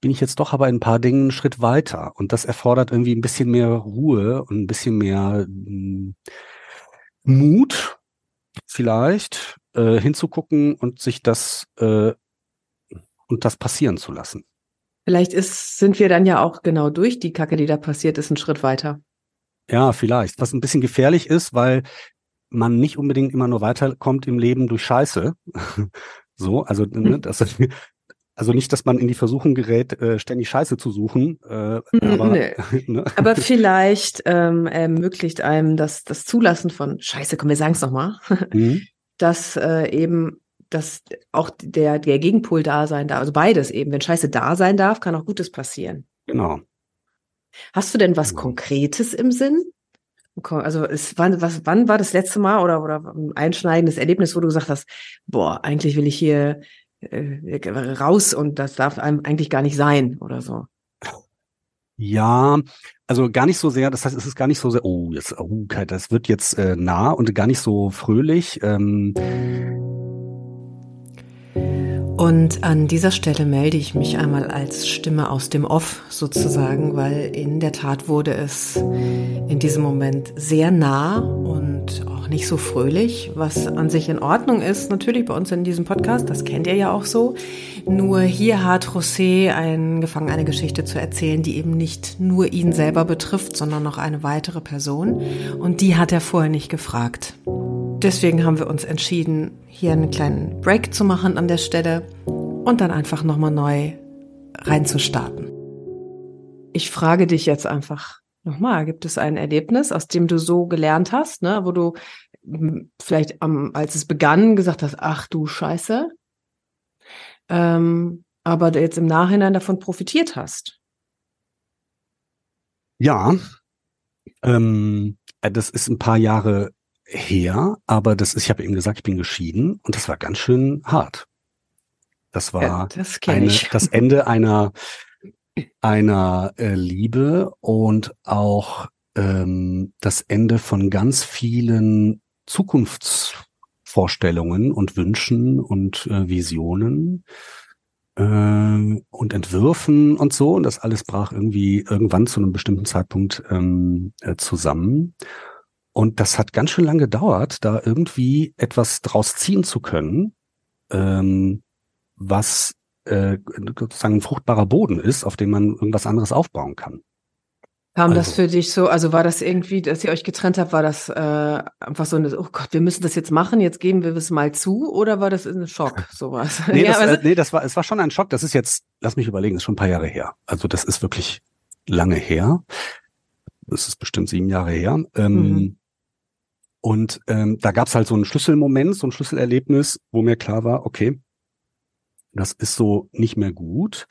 bin ich jetzt doch aber in ein paar Dingen einen Schritt weiter. Und das erfordert irgendwie ein bisschen mehr Ruhe und ein bisschen mehr mh, Mut, vielleicht, äh, hinzugucken und sich das äh, und das passieren zu lassen. Vielleicht ist, sind wir dann ja auch genau durch die Kacke, die da passiert ist, einen Schritt weiter. Ja, vielleicht. Was ein bisschen gefährlich ist, weil man nicht unbedingt immer nur weiterkommt im Leben durch Scheiße. so, also ne, das, also nicht, dass man in die Versuchung gerät, äh, ständig Scheiße zu suchen. Äh, aber, Nee. ne? Aber vielleicht ähm, ermöglicht einem das, das Zulassen von Scheiße, komm, wir sagen es nochmal, Mhm. dass äh, eben dass auch der, der Gegenpol da sein darf. Also beides eben. Wenn Scheiße da sein darf, kann auch Gutes passieren. Genau. Hast du denn was Genau. Konkretes im Sinn? Also es, wann, was, wann war das letzte Mal oder, oder ein einschneidendes Erlebnis, wo du gesagt hast, boah, eigentlich will ich hier äh, raus und das darf einem eigentlich gar nicht sein oder so. Ja, also gar nicht so sehr, das heißt, es ist gar nicht so sehr, oh, jetzt, oh, das wird jetzt äh, nah und gar nicht so fröhlich. Ähm, Und an dieser Stelle melde ich mich einmal als Stimme aus dem Off sozusagen, weil in der Tat wurde es in diesem Moment sehr nah und auch nicht so fröhlich, was an sich in Ordnung ist, natürlich bei uns in diesem Podcast, das kennt ihr ja auch so. Nur hier hat José angefangen, eine Geschichte zu erzählen, die eben nicht nur ihn selber betrifft, sondern noch eine weitere Person. Und die hat er vorher nicht gefragt. Deswegen haben wir uns entschieden, hier einen kleinen Break zu machen an der Stelle und dann einfach nochmal neu reinzustarten. Ich frage dich jetzt einfach nochmal, gibt es ein Erlebnis, aus dem du so gelernt hast, ne, wo du vielleicht am, als es begann gesagt hast, ach du Scheiße, ähm, aber jetzt im Nachhinein davon profitiert hast? Ja, ähm, äh, das ist ein paar Jahre her, aber das ist, ich habe eben gesagt, ich bin geschieden und das war ganz schön hart. Das war Ja, das eine, das Ende einer einer äh, Liebe und auch ähm, das Ende von ganz vielen Zukunftsvorstellungen und Wünschen und äh, Visionen äh, und Entwürfen und so. Und das alles brach irgendwie irgendwann zu einem bestimmten Zeitpunkt ähm, äh, zusammen. Und das hat ganz schön lange gedauert, da irgendwie etwas draus ziehen zu können, ähm, was äh, sozusagen ein fruchtbarer Boden ist, auf dem man irgendwas anderes aufbauen kann. Kam das Also- für dich so, also war das irgendwie, dass ihr euch getrennt habt, war das äh, einfach so eine, oh Gott, wir müssen das jetzt machen, jetzt geben wir es mal zu, oder war das ein Schock, sowas? Nee, das, also- äh, nee, das war, es war schon ein Schock. Das ist jetzt, lass mich überlegen, das ist schon ein paar Jahre her. Also das ist wirklich lange her. Das ist bestimmt sieben Jahre her. Ähm, Mhm. Und ähm, da gab es halt so einen Schlüsselmoment, so ein Schlüsselerlebnis, wo mir klar war, okay, das ist so nicht mehr gut.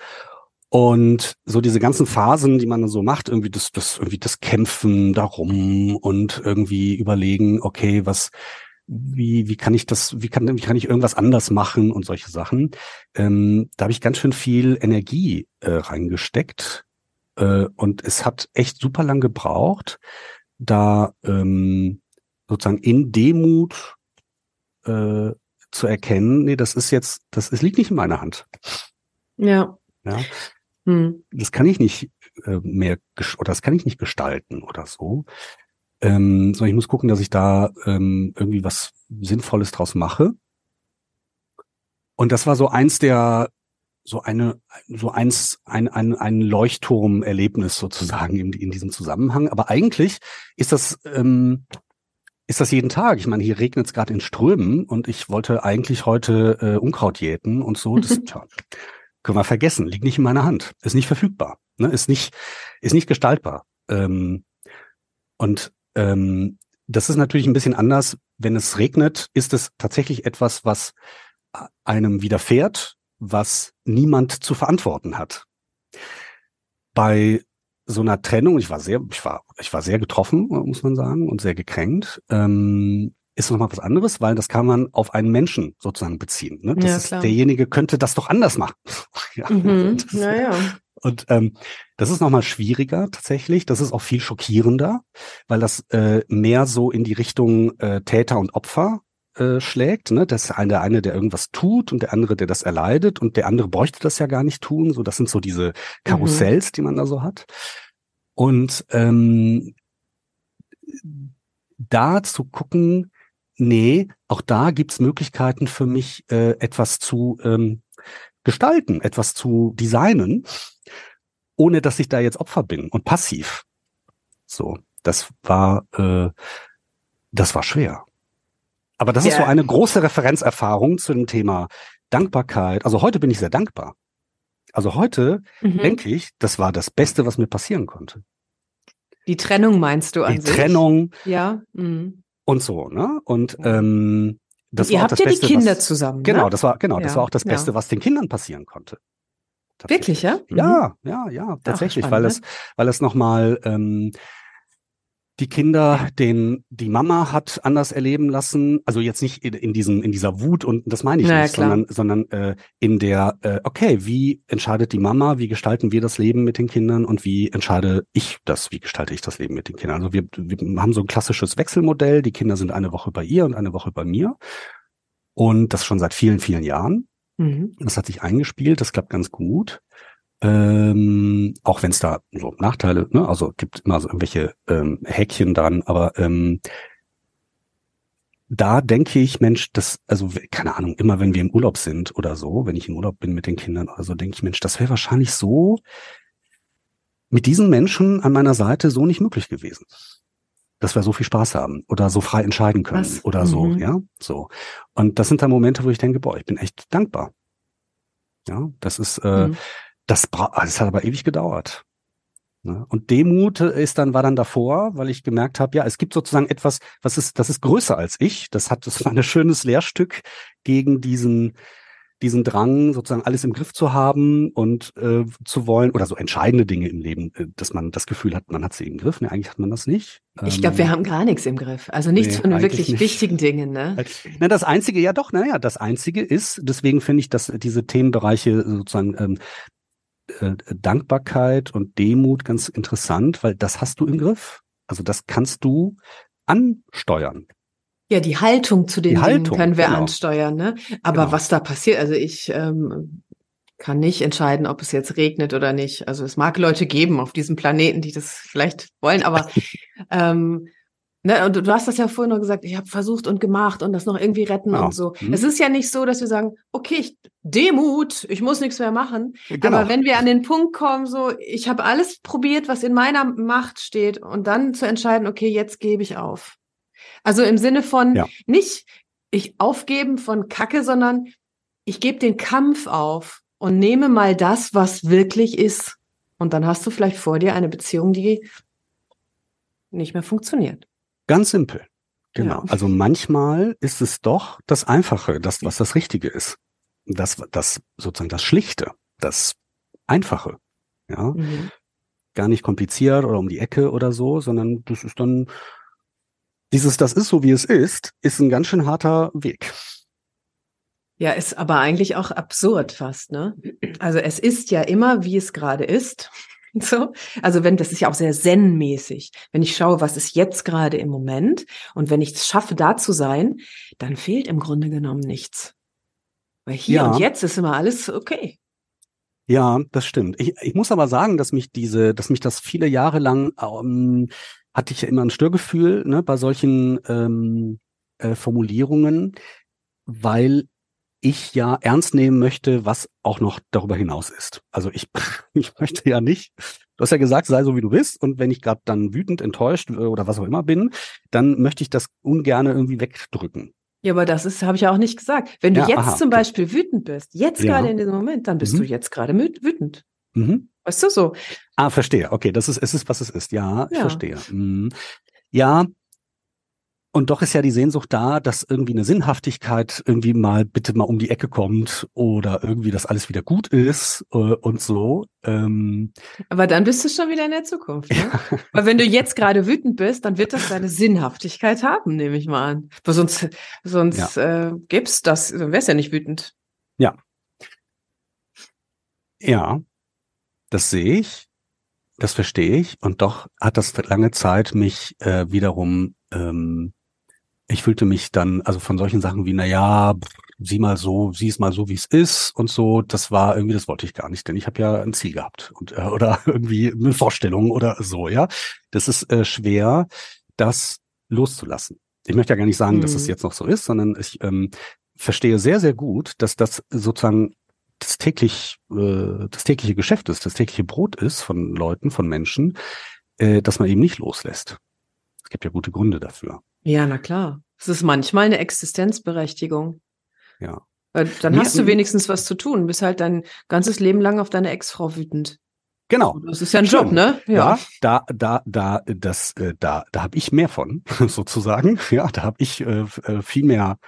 Und so diese ganzen Phasen, die man so macht, irgendwie das, das, irgendwie das Kämpfen darum und irgendwie überlegen, okay, was, wie, wie kann ich das, wie kann, wie kann ich irgendwas anders machen und solche Sachen. Ähm, da habe ich ganz schön viel Energie äh, reingesteckt. Äh, und es hat echt super lang gebraucht, da ähm, sozusagen in Demut äh, zu erkennen, nee, das ist jetzt, das ist, liegt nicht in meiner Hand. ja. Ja, Hm. das kann ich nicht äh, mehr oder das kann ich nicht gestalten oder so. Ähm, sondern ich muss gucken, dass ich da ähm, irgendwie was Sinnvolles draus mache. Und das war so eins der, so eine, so eins, ein, ein, ein Leuchtturm-Erlebnis sozusagen in, in diesem Zusammenhang. Aber eigentlich ist das, ähm, ist das jeden Tag. Ich meine, hier regnet es gerade in Strömen und ich wollte eigentlich heute äh, Unkraut jäten und so. Das, tja, können wir vergessen, liegt nicht in meiner Hand, ist nicht verfügbar, ne? ist nicht, ist nicht gestaltbar. Ähm, und ähm, das ist natürlich ein bisschen anders. Wenn es regnet, ist es tatsächlich etwas, was einem widerfährt, was niemand zu verantworten hat. Bei so einer Trennung, ich war sehr, ich war, ich war sehr getroffen, muss man sagen, und sehr gekränkt, ähm, ist nochmal was anderes, weil das kann man auf einen Menschen sozusagen beziehen. Ne? Das Ja, ist, derjenige könnte das doch anders machen. ja, Mhm. das, Ja, ja. und ähm, das ist nochmal schwieriger tatsächlich. Das ist auch viel schockierender, weil das äh, mehr so in die Richtung äh, Täter und Opfer äh, schlägt. Ne? Das ist ein- der eine, der irgendwas tut und der andere, der das erleidet und der andere bräuchte das ja gar nicht tun. So, das sind so diese Karussells, die man da so hat. Und ähm, da zu gucken, nee, auch da gibt's Möglichkeiten für mich, äh, etwas zu ähm, gestalten, etwas zu designen, ohne dass ich da jetzt Opfer bin und passiv. So, das war, äh, das war schwer. Aber das ist Ja. so eine große Referenzerfahrung zu dem Thema Dankbarkeit. Also heute bin ich sehr dankbar. Also heute Mhm. denke ich, das war das Beste, was mir passieren konnte. Die Trennung meinst du an Die sich? Trennung Ja. Mhm. Und so, ne? Und ähm, das Und ihr war habt das ja die Beste, Kinder was, zusammen. Genau, ne? das war genau, das Ja, war auch das ja. Beste, was den Kindern passieren konnte. Wirklich, ja? Mhm. Ja, ja, ja, tatsächlich, weil spannend, ne? es, weil es nochmal ähm, die Kinder, den die Mama hat anders erleben lassen, also jetzt nicht in, in diesem in dieser Wut und das meine ich Na ja, nicht, klar. sondern sondern äh, in der äh, okay, wie entscheidet die Mama, wie gestalten wir das Leben mit den Kindern und wie entscheide ich das, wie gestalte ich das Leben mit den Kindern? Also wir, wir haben so ein klassisches Wechselmodell, die Kinder sind eine Woche bei ihr und eine Woche bei mir und das schon seit vielen vielen Jahren Mhm. Das hat sich eingespielt, das klappt ganz gut. Ähm, auch wenn es da so Nachteile, ne, also gibt immer so irgendwelche ähm, Häkchen dran, aber ähm, da denke ich, Mensch, das, also keine Ahnung, immer wenn wir im Urlaub sind oder so, wenn ich im Urlaub bin mit den Kindern oder so, denke ich, Mensch, das wäre wahrscheinlich so mit diesen Menschen an meiner Seite so nicht möglich gewesen. Dass wir so viel Spaß haben oder so frei entscheiden können Was? oder so, Mhm. ja, so. Und das sind dann Momente, wo ich denke, boah, ich bin echt dankbar. Ja, das ist, äh, Mhm. Das, bra das hat aber ewig gedauert. Ne? Und Demut ist dann, war dann davor, weil ich gemerkt habe, ja, es gibt sozusagen etwas, was ist, das ist größer als ich. Das hat, das war ein schönes Lehrstück gegen diesen, diesen Drang, sozusagen alles im Griff zu haben und äh, zu wollen, oder so entscheidende Dinge im Leben, äh, dass man das Gefühl hat, man hat sie im Griff. Ne, eigentlich hat man das nicht. Ich glaube, wir haben gar nichts im Griff. Also nichts nee, von den wirklich nicht. wichtigen Dingen, ne? Na, das einzige, ja doch, naja, das einzige ist, deswegen finde ich, dass diese Themenbereiche sozusagen ähm, äh, Dankbarkeit und Demut ganz interessant, weil das hast du im Griff. Also das kannst du ansteuern. Ja, die Haltung zu den Die Dingen Haltung, können wir genau. ansteuern, ne? Aber Genau. was da passiert, also ich ähm, kann nicht entscheiden, ob es jetzt regnet oder nicht. Also es mag Leute geben auf diesem Planeten, die das vielleicht wollen, aber ähm, ne, und du, hast das ja vorhin noch gesagt, ich habe versucht und gemacht und das noch irgendwie retten Genau. und so. Mhm. Es ist ja nicht so, dass wir sagen, okay, ich, Demut, ich muss nichts mehr machen. Genau. Aber wenn wir an den Punkt kommen, so, ich habe alles probiert, was in meiner Macht steht, und dann zu entscheiden, okay, jetzt gebe ich auf. Also im Sinne von Ja. nicht ich aufgeben von Kacke, sondern ich gebe den Kampf auf und nehme mal das, was wirklich ist. Und dann hast du vielleicht vor dir eine Beziehung, die nicht mehr funktioniert. Ganz simpel. Genau. Ja. Also manchmal ist es doch das Einfache, das, was das Richtige ist. Das, das sozusagen das Schlichte, das Einfache. Ja. Mhm. Gar nicht kompliziert oder um die Ecke oder so, sondern das ist dann dieses, das ist so wie es ist, ist ein ganz schön harter Weg. Ja, ist aber eigentlich auch absurd fast, ne? Also es ist ja immer, wie es gerade ist. So, also wenn, das ist ja auch sehr zen-mäßig. Wenn ich schaue, was ist jetzt gerade im Moment und wenn ich es schaffe, da zu sein, dann fehlt im Grunde genommen nichts. Weil hier Ja. und jetzt ist immer alles okay. Ja, das stimmt. Ich, ich muss aber sagen, dass mich diese, dass mich das viele Jahre lang ähm, hatte ich ja immer ein Störgefühl ne, bei solchen ähm, äh, Formulierungen, weil ich ja ernst nehmen möchte, was auch noch darüber hinaus ist. Also ich, ich möchte ja nicht, du hast ja gesagt, sei so wie du bist und wenn ich gerade dann wütend, enttäuscht äh, oder was auch immer bin, dann möchte ich das ungerne irgendwie wegdrücken. Ja, aber das ist, habe ich ja auch nicht gesagt. Wenn du Ja, jetzt aha, zum okay. Beispiel wütend bist, jetzt Ja. gerade in diesem Moment, dann bist Mhm. du jetzt gerade wütend. Mhm. Weißt du so? Ah, verstehe. Okay, das ist, es ist, was es ist. Ja, ich Ja. verstehe. Mhm. Ja. Und doch ist ja die Sehnsucht da, dass irgendwie eine Sinnhaftigkeit irgendwie mal bitte mal um die Ecke kommt oder irgendwie, dass alles wieder gut ist äh, und so. Ähm, Aber dann bist du schon wieder in der Zukunft. Ne? Weil wenn du jetzt gerade wütend bist, dann wird das seine Sinnhaftigkeit haben, nehme ich mal an. Weil sonst sonst äh, gibt's das, dann wär's ja nicht wütend. ja, das sehe ich, das verstehe ich. Und doch hat das lange Zeit mich äh, wiederum, ähm, ich fühlte mich dann, also von solchen Sachen wie, na ja, sieh mal so, sieh es mal so, wie es ist und so, das war irgendwie, das wollte ich gar nicht, denn ich habe ja ein Ziel gehabt und äh, oder irgendwie eine Vorstellung oder so, ja. Das ist äh, schwer, das loszulassen. Ich möchte ja gar nicht sagen, dass es Mhm. jetzt noch so ist, sondern ich ähm, verstehe sehr, sehr gut, dass das sozusagen das täglich, äh, das tägliche Geschäft ist, das tägliche Brot ist von Leuten, von Menschen, äh, dass man eben nicht loslässt. Es gibt ja gute Gründe dafür. Ja, na klar. Es ist manchmal eine Existenzberechtigung. Ja. Weil dann Mir- hast du wenigstens was zu tun, bist halt dein ganzes Leben lang auf deine Ex-Frau wütend. Genau. Das ist ja ein Stimmt. Job, ne? Ja, da, da, da, das, äh, da, da habe ich mehr von, sozusagen. Ja, da habe ich äh, äh, viel mehr,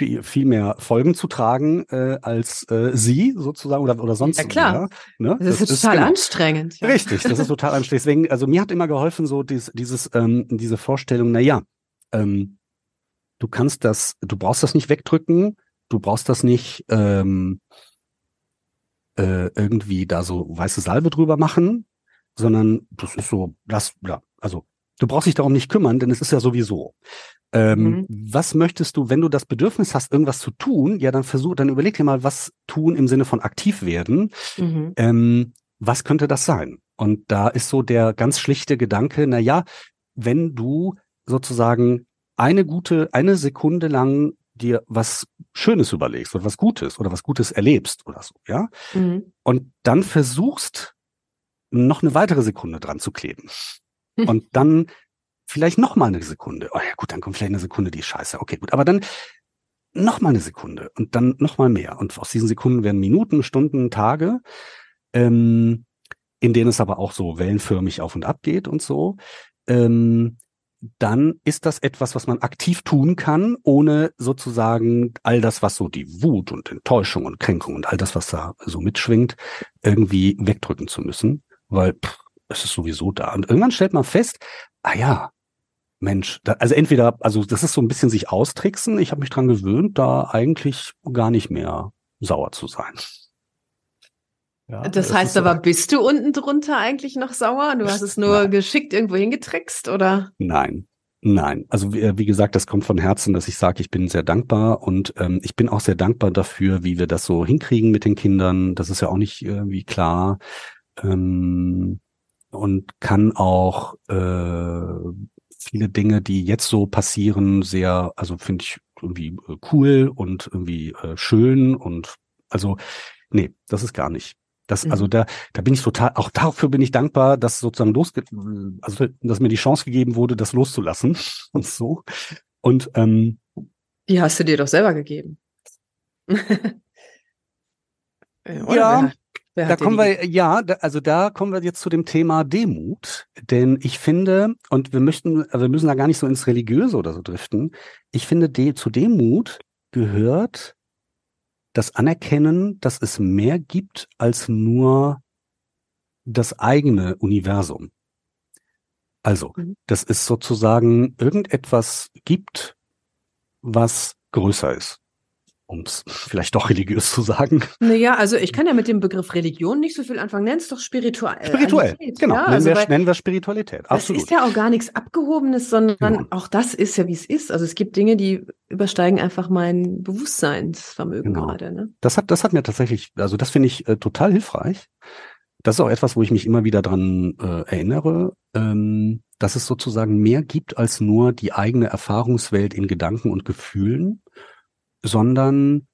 viel, viel mehr Folgen zu tragen äh, als äh, Sie sozusagen oder oder sonst Ja, klar. wer, Ne? Das, ist total genau. anstrengend. Ja. Richtig, das ist total anstrengend. Deswegen, also mir hat immer geholfen so dieses, dieses ähm, diese Vorstellung, na ja, ähm, du kannst das, du brauchst das nicht wegdrücken, du brauchst das nicht ähm, äh, irgendwie da so weiße Salbe drüber machen, sondern das ist so, das, ja, also du brauchst dich darum nicht kümmern, denn es ist ja sowieso. Ähm, Mhm. Was möchtest du, wenn du das Bedürfnis hast, irgendwas zu tun, ja, dann versuch, dann überleg dir mal, was tun im Sinne von aktiv werden. Mhm. Ähm, was könnte das sein? Und da ist so der ganz schlichte Gedanke, na ja, wenn du sozusagen eine gute, eine Sekunde lang dir was Schönes überlegst oder was Gutes oder was Gutes erlebst oder so, ja, Mhm. und dann versuchst, noch eine weitere Sekunde dran zu kleben. Und dann vielleicht noch mal eine Sekunde. Oh ja, gut, dann kommt vielleicht eine Sekunde, die ist scheiße. Okay, gut. Aber dann noch mal eine Sekunde und dann noch mal mehr. Und aus diesen Sekunden werden Minuten, Stunden, Tage, ähm, in denen es aber auch so wellenförmig auf und ab geht und so. Ähm, dann ist das etwas, was man aktiv tun kann, ohne sozusagen all das, was so die Wut und Enttäuschung und Kränkung und all das, was da so mitschwingt, irgendwie wegdrücken zu müssen, weil pff, es ist sowieso da. Und irgendwann stellt man fest, ah ja, Mensch, da, also entweder, also das ist so ein bisschen sich austricksen. Ich habe mich dran gewöhnt, da eigentlich gar nicht mehr sauer zu sein. Ja, Das es heißt ist so- aber, bist du unten drunter eigentlich noch sauer? Du hast es nur Nein. geschickt irgendwo hingetrickst, oder? Nein. Nein, also wie, wie gesagt, das kommt von Herzen, dass ich sage, ich bin sehr dankbar und ähm, ich bin auch sehr dankbar dafür, wie wir das so hinkriegen mit den Kindern. Das ist ja auch nicht irgendwie klar ähm, und kann auch äh, viele Dinge, die jetzt so passieren, sehr, also finde ich irgendwie äh, cool und irgendwie äh, schön und also nee, das ist gar nicht. Das, Mhm. also da, da bin ich total, auch dafür bin ich dankbar, dass sozusagen losge, also dass mir die Chance gegeben wurde, das loszulassen und so. Und ähm, Die hast du dir doch selber gegeben. Äh? Ja, da kommen wir, ja, da, also da kommen wir jetzt zu dem Thema Demut, denn ich finde, und wir möchten, also wir müssen da gar nicht so ins Religiöse oder so driften. Ich finde, de, zu Demut gehört das Anerkennen, dass es mehr gibt als nur das eigene Universum. Also, Mhm. dass es sozusagen irgendetwas gibt, was größer ist. Um es vielleicht doch religiös zu sagen. Naja, also ich kann ja mit dem Begriff Religion nicht so viel anfangen. Nenn's doch spirituell. Spirituell, genau. Ja, nennen, also wir, nennen wir Spiritualität. das Absolut. ist ja auch gar nichts Abgehobenes, sondern Genau. auch das ist ja, wie es ist. Also es gibt Dinge, die übersteigen einfach mein Bewusstseinsvermögen Genau. gerade. Ne? Das hat, das hat mir tatsächlich, also das finde ich äh, total hilfreich. Das ist auch etwas, wo ich mich immer wieder dran äh, erinnere, ähm, dass es sozusagen mehr gibt als nur die eigene Erfahrungswelt in Gedanken und Gefühlen, sondern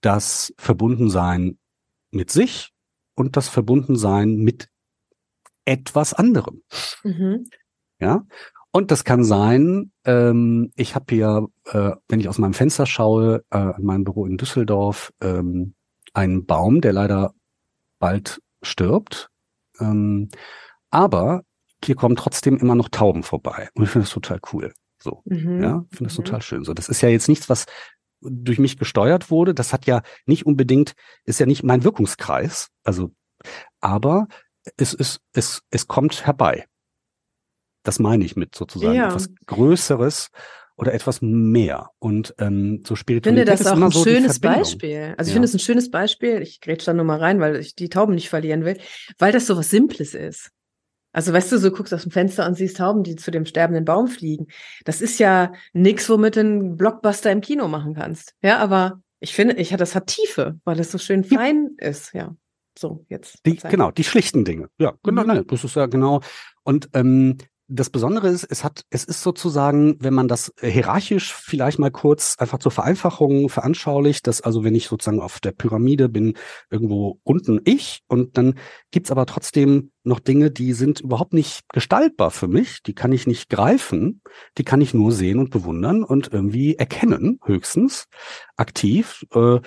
das Verbundensein mit sich und das Verbundensein mit etwas anderem. Mhm. Ja. Und das kann sein, ähm, ich habe hier, äh, wenn ich aus meinem Fenster schaue, äh, an meinem Büro in Düsseldorf, ähm, einen Baum, der leider bald stirbt. Ähm, aber hier kommen trotzdem immer noch Tauben vorbei. Und ich finde das total cool. So. Mhm. Ja, finde das Mhm. total schön. So, das ist ja jetzt nichts, was durch mich gesteuert wurde. Das hat ja nicht unbedingt, ist ja nicht mein Wirkungskreis. Also, aber es ist, es, es kommt herbei. Das meine ich mit sozusagen Ja. etwas Größeres oder etwas mehr. Und ähm, so Ich Spiritualität finde das auch ein so schönes. Beispiel. Also ich Ja. finde es ein schönes Beispiel. Ich grätsch da nur mal rein, weil ich die Tauben nicht verlieren will, weil das so was Simples ist. Also weißt du, so guckst aus dem Fenster und siehst Tauben, die zu dem sterbenden Baum fliegen. Das ist ja nix, womit du einen Blockbuster im Kino machen kannst. Ja, aber ich finde, ich das hat Tiefe, weil es so schön Ja. fein ist. Ja, so jetzt. Die, genau, die schlichten Dinge. Ja, genau, Mhm. nein, das ist ja genau. Und ähm, das Besondere ist, es hat, es ist sozusagen, wenn man das äh, hierarchisch vielleicht mal kurz einfach zur Vereinfachung veranschaulicht, dass also wenn ich sozusagen auf der Pyramide bin, irgendwo unten ich und dann gibt's aber trotzdem noch Dinge, die sind überhaupt nicht gestaltbar für mich, die kann ich nicht greifen, die kann ich nur sehen und bewundern und irgendwie erkennen, höchstens aktiv. Äh,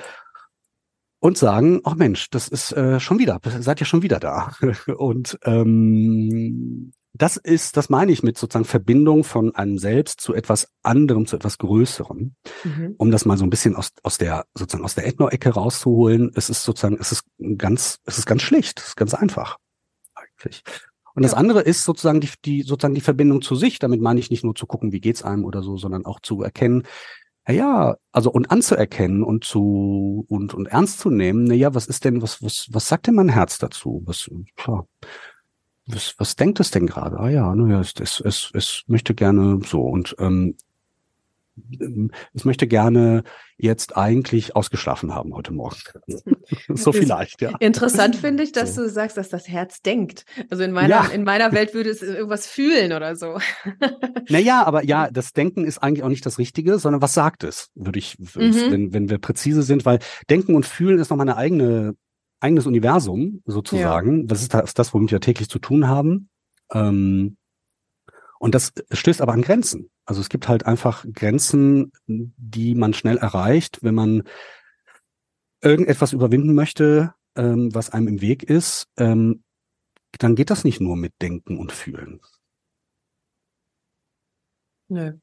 und sagen, ach Mensch, das ist äh, schon wieder, seid ihr schon wieder da. und ähm, das ist, das meine ich mit sozusagen Verbindung von einem selbst zu etwas anderem, zu etwas Größerem. Mhm. Um das mal so ein bisschen aus, aus der, sozusagen aus der Ethno-Ecke rauszuholen. Es ist sozusagen, es ist ganz, es ist ganz schlicht, es ist ganz einfach. Eigentlich. Und das Ja. andere ist sozusagen die, die, sozusagen die Verbindung zu sich. Damit meine ich nicht nur zu gucken, wie geht's einem oder so, sondern auch zu erkennen, ja, ja, also und anzuerkennen und zu und und ernst zu nehmen, na ja, was ist denn, was, was, was sagt denn mein Herz dazu? Was, ja, was, was denkt es denn gerade? Ah ja, naja, es, es, es, es möchte gerne so. Und ähm, ähm, ich möchte gerne jetzt eigentlich ausgeschlafen haben heute Morgen. so vielleicht, ja. Interessant finde ich, dass So. du sagst, dass das Herz denkt. Also in meiner, Ja. in meiner Welt würde es irgendwas fühlen oder so. Naja, aber ja, das Denken ist eigentlich auch nicht das Richtige, sondern was sagt es, würde ich, Mhm. wenn, wenn wir präzise sind, weil Denken und Fühlen ist nochmal eine eigene, eigenes Universum sozusagen. Das ist das, das, womit wir täglich zu tun haben. Ähm, und das stößt aber an Grenzen. Also es gibt halt einfach Grenzen, die man schnell erreicht, wenn man irgendetwas überwinden möchte, ähm, was einem im Weg ist. Ähm, dann geht das nicht nur mit Denken und Fühlen. Nö,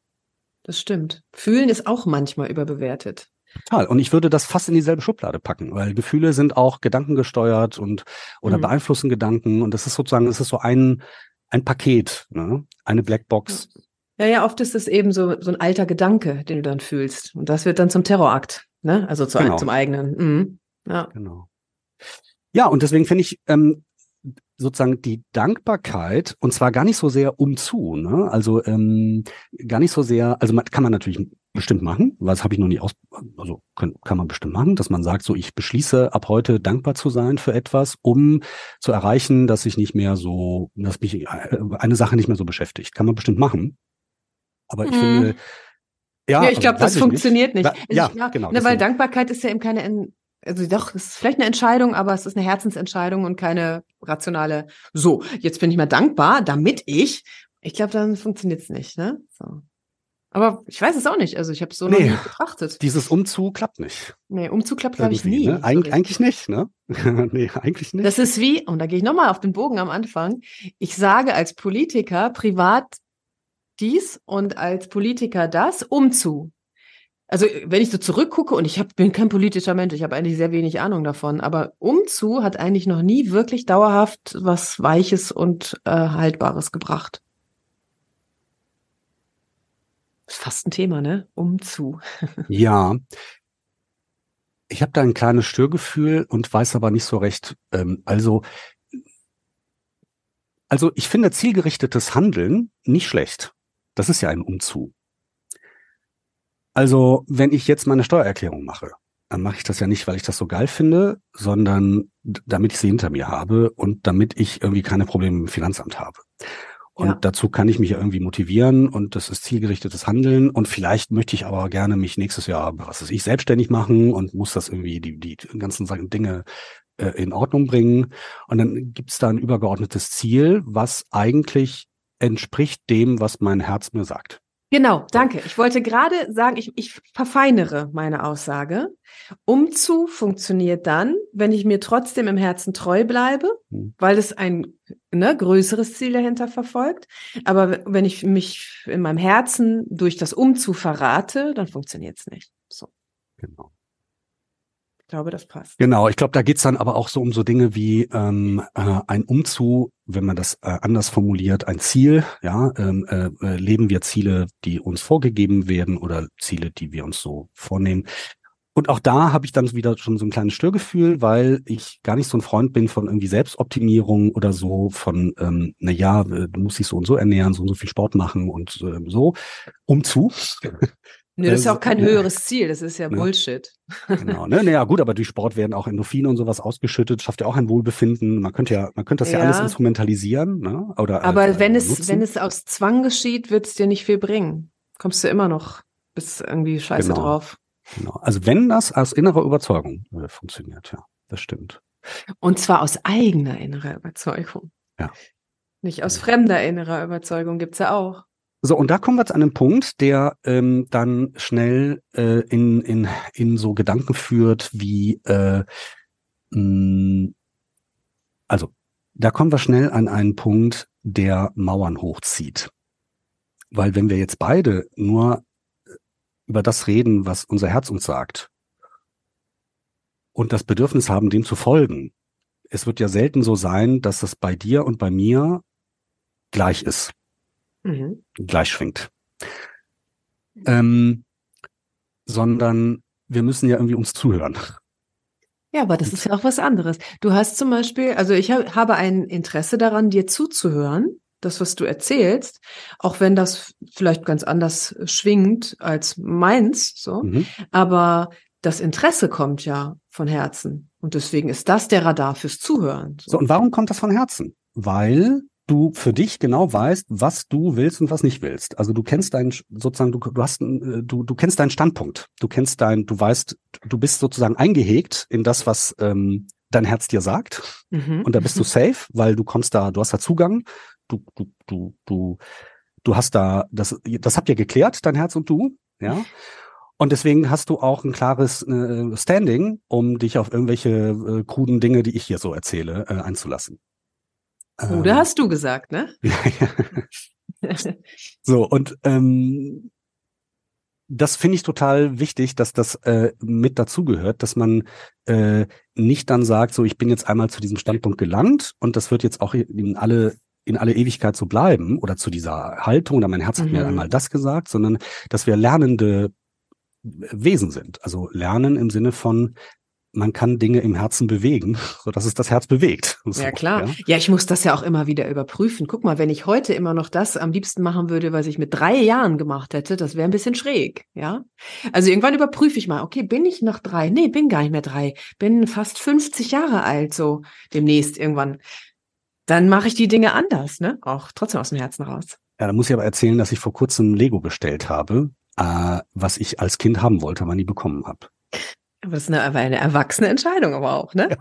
das stimmt. Fühlen ist auch manchmal überbewertet. Total. Und ich würde das fast in dieselbe Schublade packen, weil Gefühle sind auch gedankengesteuert und oder Mhm. beeinflussen Gedanken. Und das ist sozusagen, das ist so ein, ein Paket, ne? eine Blackbox. Ja, ja, oft ist es eben so, so ein alter Gedanke, den du dann fühlst. Und das wird dann zum Terrorakt, ne? Also zu, Genau. zum eigenen. Mhm. Ja. Genau. Ja, und deswegen finde ich ähm, sozusagen die Dankbarkeit, und zwar gar nicht so sehr umzu, ne? Also ähm, gar nicht so sehr, also man, kann man natürlich bestimmt machen, was habe ich noch nie aus, also kann, kann man bestimmt machen, dass man sagt, so ich beschließe ab heute dankbar zu sein für etwas, um zu erreichen, dass ich nicht mehr so, dass mich äh, eine Sache nicht mehr so beschäftigt. Kann man bestimmt machen. Aber ich Mhm. finde, ja, Ja, ich glaube, das weiß ich funktioniert nicht. Ja, Also ja, ja, genau. Ne, weil. Dankbarkeit ist ja eben keine, also doch, es ist vielleicht eine Entscheidung, aber es ist eine Herzensentscheidung und keine rationale, so, jetzt bin ich mal dankbar, damit ich, ich glaube, dann funktioniert es nicht, ne? So. Aber ich weiß es auch nicht. Also ich habe es so noch Nee. nie betrachtet. Dieses Umzug klappt nicht. Nee, Umzug klappt, glaube ich, nie. Ne? so Eig richtig. eigentlich nicht, ne? nee, eigentlich nicht. Das ist wie, und da gehe ich nochmal auf den Bogen am Anfang, ich sage als Politiker privat dies und als Politiker das, umzu. Also wenn ich so zurückgucke und ich hab, bin kein politischer Mensch, ich habe eigentlich sehr wenig Ahnung davon, aber umzu hat eigentlich noch nie wirklich dauerhaft was Weiches und äh, Haltbares gebracht. Ist fast ein Thema, ne? Umzu. Ja. Ich habe da ein kleines Störgefühl und weiß aber nicht so recht. Ähm, also, also ich finde zielgerichtetes Handeln nicht schlecht. Das ist ja ein Umzug. Also, wenn ich jetzt meine Steuererklärung mache, dann mache ich das ja nicht, weil ich das so geil finde, sondern damit ich sie hinter mir habe und damit ich irgendwie keine Probleme im Finanzamt habe. Und Ja. dazu kann ich mich ja irgendwie motivieren und das ist zielgerichtetes Handeln. Und vielleicht möchte ich aber gerne mich nächstes Jahr, was weiß ich, selbstständig machen und muss das irgendwie die, die ganzen Dinge äh, in Ordnung bringen. Und dann gibt's da ein übergeordnetes Ziel, was eigentlich entspricht dem, was mein Herz mir sagt. Genau, danke. Ich wollte gerade sagen, ich, ich verfeinere meine Aussage. Umzu funktioniert dann, wenn ich mir trotzdem im Herzen treu bleibe, Hm. weil es ein ne, größeres Ziel dahinter verfolgt. Aber wenn ich mich in meinem Herzen durch das Umzu verrate, dann funktioniert es nicht. So, Genau. Ich glaube, das passt. Genau, ich glaube, da geht's dann aber auch so um so Dinge wie ähm, äh, ein Umzug, wenn man das äh, anders formuliert, ein Ziel. Ja, ähm, äh, äh, leben wir Ziele, die uns vorgegeben werden oder Ziele, die wir uns so vornehmen. Und auch da habe ich dann wieder schon so ein kleines Störgefühl, weil ich gar nicht so ein Freund bin von irgendwie Selbstoptimierung oder so von, ähm, na ja, äh, du musst dich so und so ernähren, so und so viel Sport machen und ähm, so. Umzug. Nö, das ist ja auch Also, kein ja. höheres Ziel, das ist ja Ja. Bullshit. Genau, ne? Naja, gut, aber durch Sport werden auch Endorphine und sowas ausgeschüttet, schafft ja auch ein Wohlbefinden. Man könnte ja, man könnte das ja, Ja. alles instrumentalisieren, ne? Oder Aber äh, wenn es, nutzen. wenn es aus Zwang geschieht, wird es dir nicht viel bringen. Kommst du immer noch, bist irgendwie scheiße Genau. drauf. Genau. Also wenn das aus innerer Überzeugung äh, funktioniert, ja, das stimmt. Und zwar aus eigener innerer Überzeugung. Ja. Nicht aus fremder innerer Überzeugung gibt's ja auch. So, und da kommen wir zu einem Punkt, der ähm, dann schnell äh, in, in, in so Gedanken führt, wie äh, mh, also da kommen wir schnell an einen Punkt, der Mauern hochzieht. Weil wenn wir jetzt beide nur äh, über das reden, was unser Herz uns sagt, und das Bedürfnis haben, dem zu folgen, es wird ja selten so sein, dass es bei dir und bei mir gleich ist Mhm. gleich schwingt. Ähm, sondern wir müssen ja irgendwie uns zuhören. Ja, aber das ist ja auch was anderes. Du hast zum Beispiel, also ich hab, habe ein Interesse daran, dir zuzuhören, das, was du erzählst, auch wenn das vielleicht ganz anders schwingt als meins, so. Mhm. Aber das Interesse kommt ja von Herzen. Und deswegen ist das der Radar fürs Zuhören. So, und warum kommt das von Herzen? Weil du für dich genau weißt, was du willst und was nicht willst. Also du kennst deinen sozusagen, du, du hast, äh, du, du kennst deinen Standpunkt. Du kennst dein, du weißt, du bist sozusagen eingehegt in das, was ähm, dein Herz dir sagt. Mhm. Und da bist du safe, weil du kommst da, du hast da Zugang. Du, du, du, du, du hast da, das, das habt ihr geklärt, dein Herz und du, ja. Und deswegen hast du auch ein klares äh, Standing, um dich auf irgendwelche äh, kruden Dinge, die ich hier so erzähle, äh, einzulassen. Oder Ähm, hast du gesagt, ne? ja, ja. So, und ähm, das finde ich total wichtig, dass das äh, mit dazugehört, dass man äh, nicht dann sagt, so ich bin jetzt einmal zu diesem Standpunkt gelangt und das wird jetzt auch in alle in alle Ewigkeit so bleiben oder zu dieser Haltung oder mein Herz hat mir Mhm. einmal das gesagt, sondern dass wir lernende Wesen sind. Also lernen im Sinne von man kann Dinge im Herzen bewegen, so dass es das Herz bewegt. So, Ja, klar. ja. Ja? ich muss das ja auch immer wieder überprüfen. Guck mal, wenn ich heute immer noch das am liebsten machen würde, was ich mit drei Jahren gemacht hätte, das wäre ein bisschen schräg, ja. Also irgendwann überprüfe ich mal, okay, bin ich noch drei? Nee, bin gar nicht mehr drei. Bin fast 50 Jahre alt, so demnächst irgendwann. Dann mache ich die Dinge anders, ne? Auch trotzdem aus dem Herzen raus. Ja, da muss ich aber erzählen, dass ich vor kurzem Lego bestellt habe, äh, was ich als Kind haben wollte, aber nie bekommen habe. Aber das ist eine, eine erwachsene Entscheidung aber auch, ne?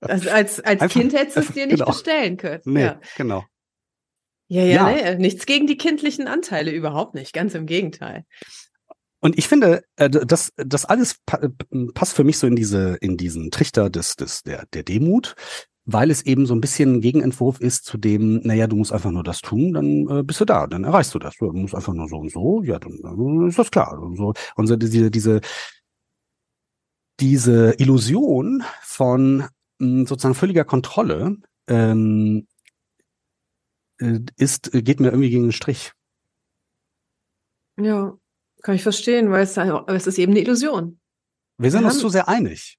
Also als, als Einfach- Kind hättest du es dir nicht genau. bestellen können. Nee, Ja. genau. Ja, ja, Ja. Nee, nichts gegen die kindlichen Anteile, überhaupt nicht. Ganz im Gegenteil. Und ich finde, äh, das, das alles äh, passt für mich so in diese, in diesen Trichter des, des, der, der Demut, weil es eben so ein bisschen ein Gegenentwurf ist zu dem, naja, du musst einfach nur das tun, dann äh, bist du da, dann erreichst du das. Du musst einfach nur so und so, ja, dann, dann ist das klar. Und so, und so diese, diese, diese Illusion von mh, sozusagen völliger Kontrolle ähm, äh, ist, geht mir irgendwie gegen den Strich. Ja, kann ich verstehen, weil es, aber es ist eben eine Illusion. Wir sind Wir uns haben- zu sehr einig.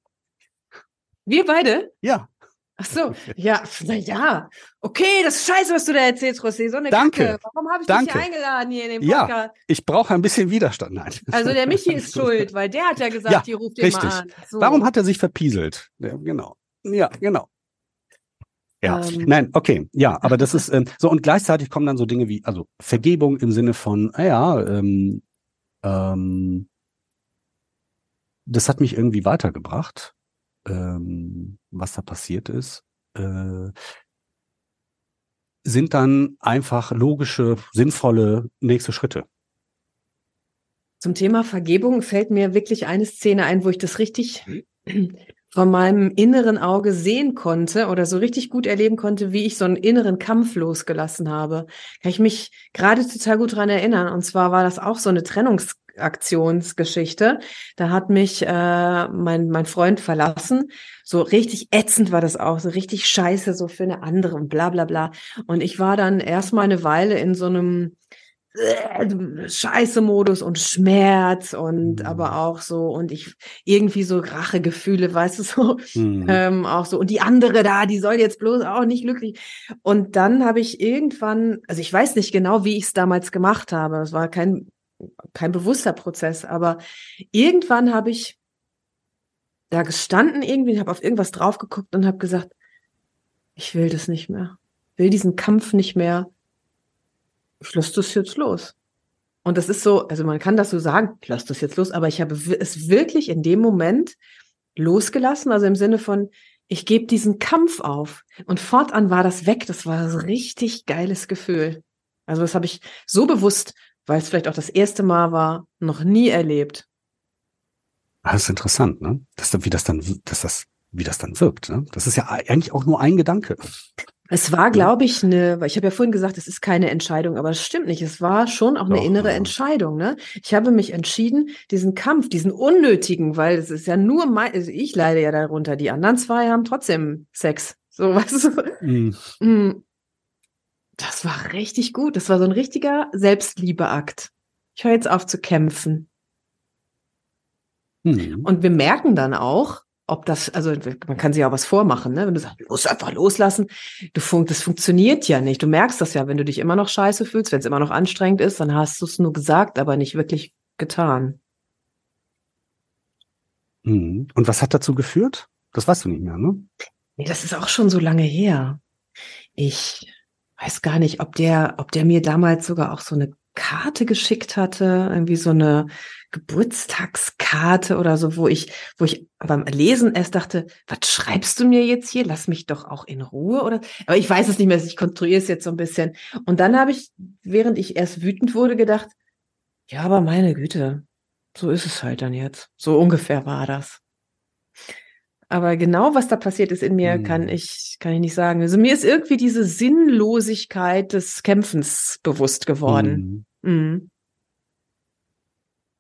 Wir beide? Ja. Ach so, ja, na ja. Okay, das ist scheiße, was du da erzählst, Rosé. So eine Danke. Kacke. Warum habe ich dich Danke. hier eingeladen hier in den Ja. Podcast? Ich brauche ein bisschen Widerstand. Nein. Also der Michi ist schuld, weil der hat ja gesagt, Ja, die ruft den richtig. mal an. So. Warum hat er sich verpieselt? Ja, genau. Ja, genau. Ja, Ähm. nein, okay, ja, aber das ist ähm, so und gleichzeitig kommen dann so Dinge wie also Vergebung im Sinne von, ah ja, ähm, ähm, das hat mich irgendwie weitergebracht, ähm, was da passiert ist, äh, sind dann einfach logische, sinnvolle nächste Schritte. Zum Thema Vergebung fällt mir wirklich eine Szene ein, wo ich das richtig von meinem inneren Auge sehen konnte oder so richtig gut erleben konnte, wie ich so einen inneren Kampf losgelassen habe. Kann ich mich gerade total gut dran erinnern. Und zwar war das auch so eine Trennungsaktionsgeschichte. Da hat mich äh, mein, mein Freund verlassen. So richtig ätzend war das auch, so richtig scheiße, so für eine andere und bla bla bla. Und ich war dann erstmal eine Weile in so einem äh, Scheiße-Modus und Schmerz und Mhm. aber auch so und ich irgendwie so Rachegefühle, weißt du so, Hm. ähm, auch so und die andere da, die soll jetzt bloß auch nicht glücklich. Und dann habe ich irgendwann, also ich weiß nicht genau, wie ich es damals gemacht habe. Es war kein kein bewusster Prozess, aber irgendwann habe ich da gestanden irgendwie, habe auf irgendwas drauf geguckt und habe gesagt, ich will das nicht mehr, will diesen Kampf nicht mehr. Ich lasse das jetzt los. Und das ist so, also man kann das so sagen, ich lasse das jetzt los, aber ich habe es wirklich in dem Moment losgelassen, also im Sinne von, ich gebe diesen Kampf auf. Und fortan war das weg. Das war ein richtig geiles Gefühl. Also das habe ich so bewusst, weil es vielleicht auch das erste Mal war, noch nie erlebt. Ah, Das ist interessant, ne? Dass, dann- wie das dann, dass das, wie das dann wirkt. Ne? Das ist ja eigentlich auch nur ein Gedanke. Es war, glaube ich, eine, weil ich habe ja vorhin gesagt, es ist keine Entscheidung, aber das stimmt nicht. Es war schon auch eine Doch, innere ja. Entscheidung. Ne? Ich habe mich entschieden, diesen Kampf, diesen unnötigen, weil es ist ja nur mein, also ich leide ja darunter. Die anderen zwei haben trotzdem Sex. So, weißt du? Das war richtig gut. Das war so ein richtiger Selbstliebeakt. Ich höre jetzt auf zu kämpfen. Hm. Und wir merken dann auch, ob das, also man kann sich ja auch was vormachen, ne? Wenn du sagst, los, einfach loslassen, du fun das funktioniert ja nicht. Du merkst das ja, wenn du dich immer noch scheiße fühlst, wenn es immer noch anstrengend ist, dann hast du es nur gesagt, aber nicht wirklich getan. Mhm. Und was hat dazu geführt? Das weißt du nicht mehr, ne? Nee, das ist auch schon so lange her. Ich weiß gar nicht, ob der, ob der mir damals sogar auch so eine Karte geschickt hatte, irgendwie so eine Geburtstagskarte oder so, wo ich, wo ich beim Lesen erst dachte, was schreibst du mir jetzt hier? Lass mich doch auch in Ruhe oder, aber ich weiß es nicht mehr, ich konstruiere es jetzt so ein bisschen. Und dann habe ich, während ich erst wütend wurde, gedacht, ja, aber meine Güte, so ist es halt dann jetzt. So ungefähr war das. Aber genau, was da passiert ist in mir, hm. kann ich, kann ich nicht sagen. Also mir ist irgendwie diese Sinnlosigkeit des Kämpfens bewusst geworden. Hm. Mhm.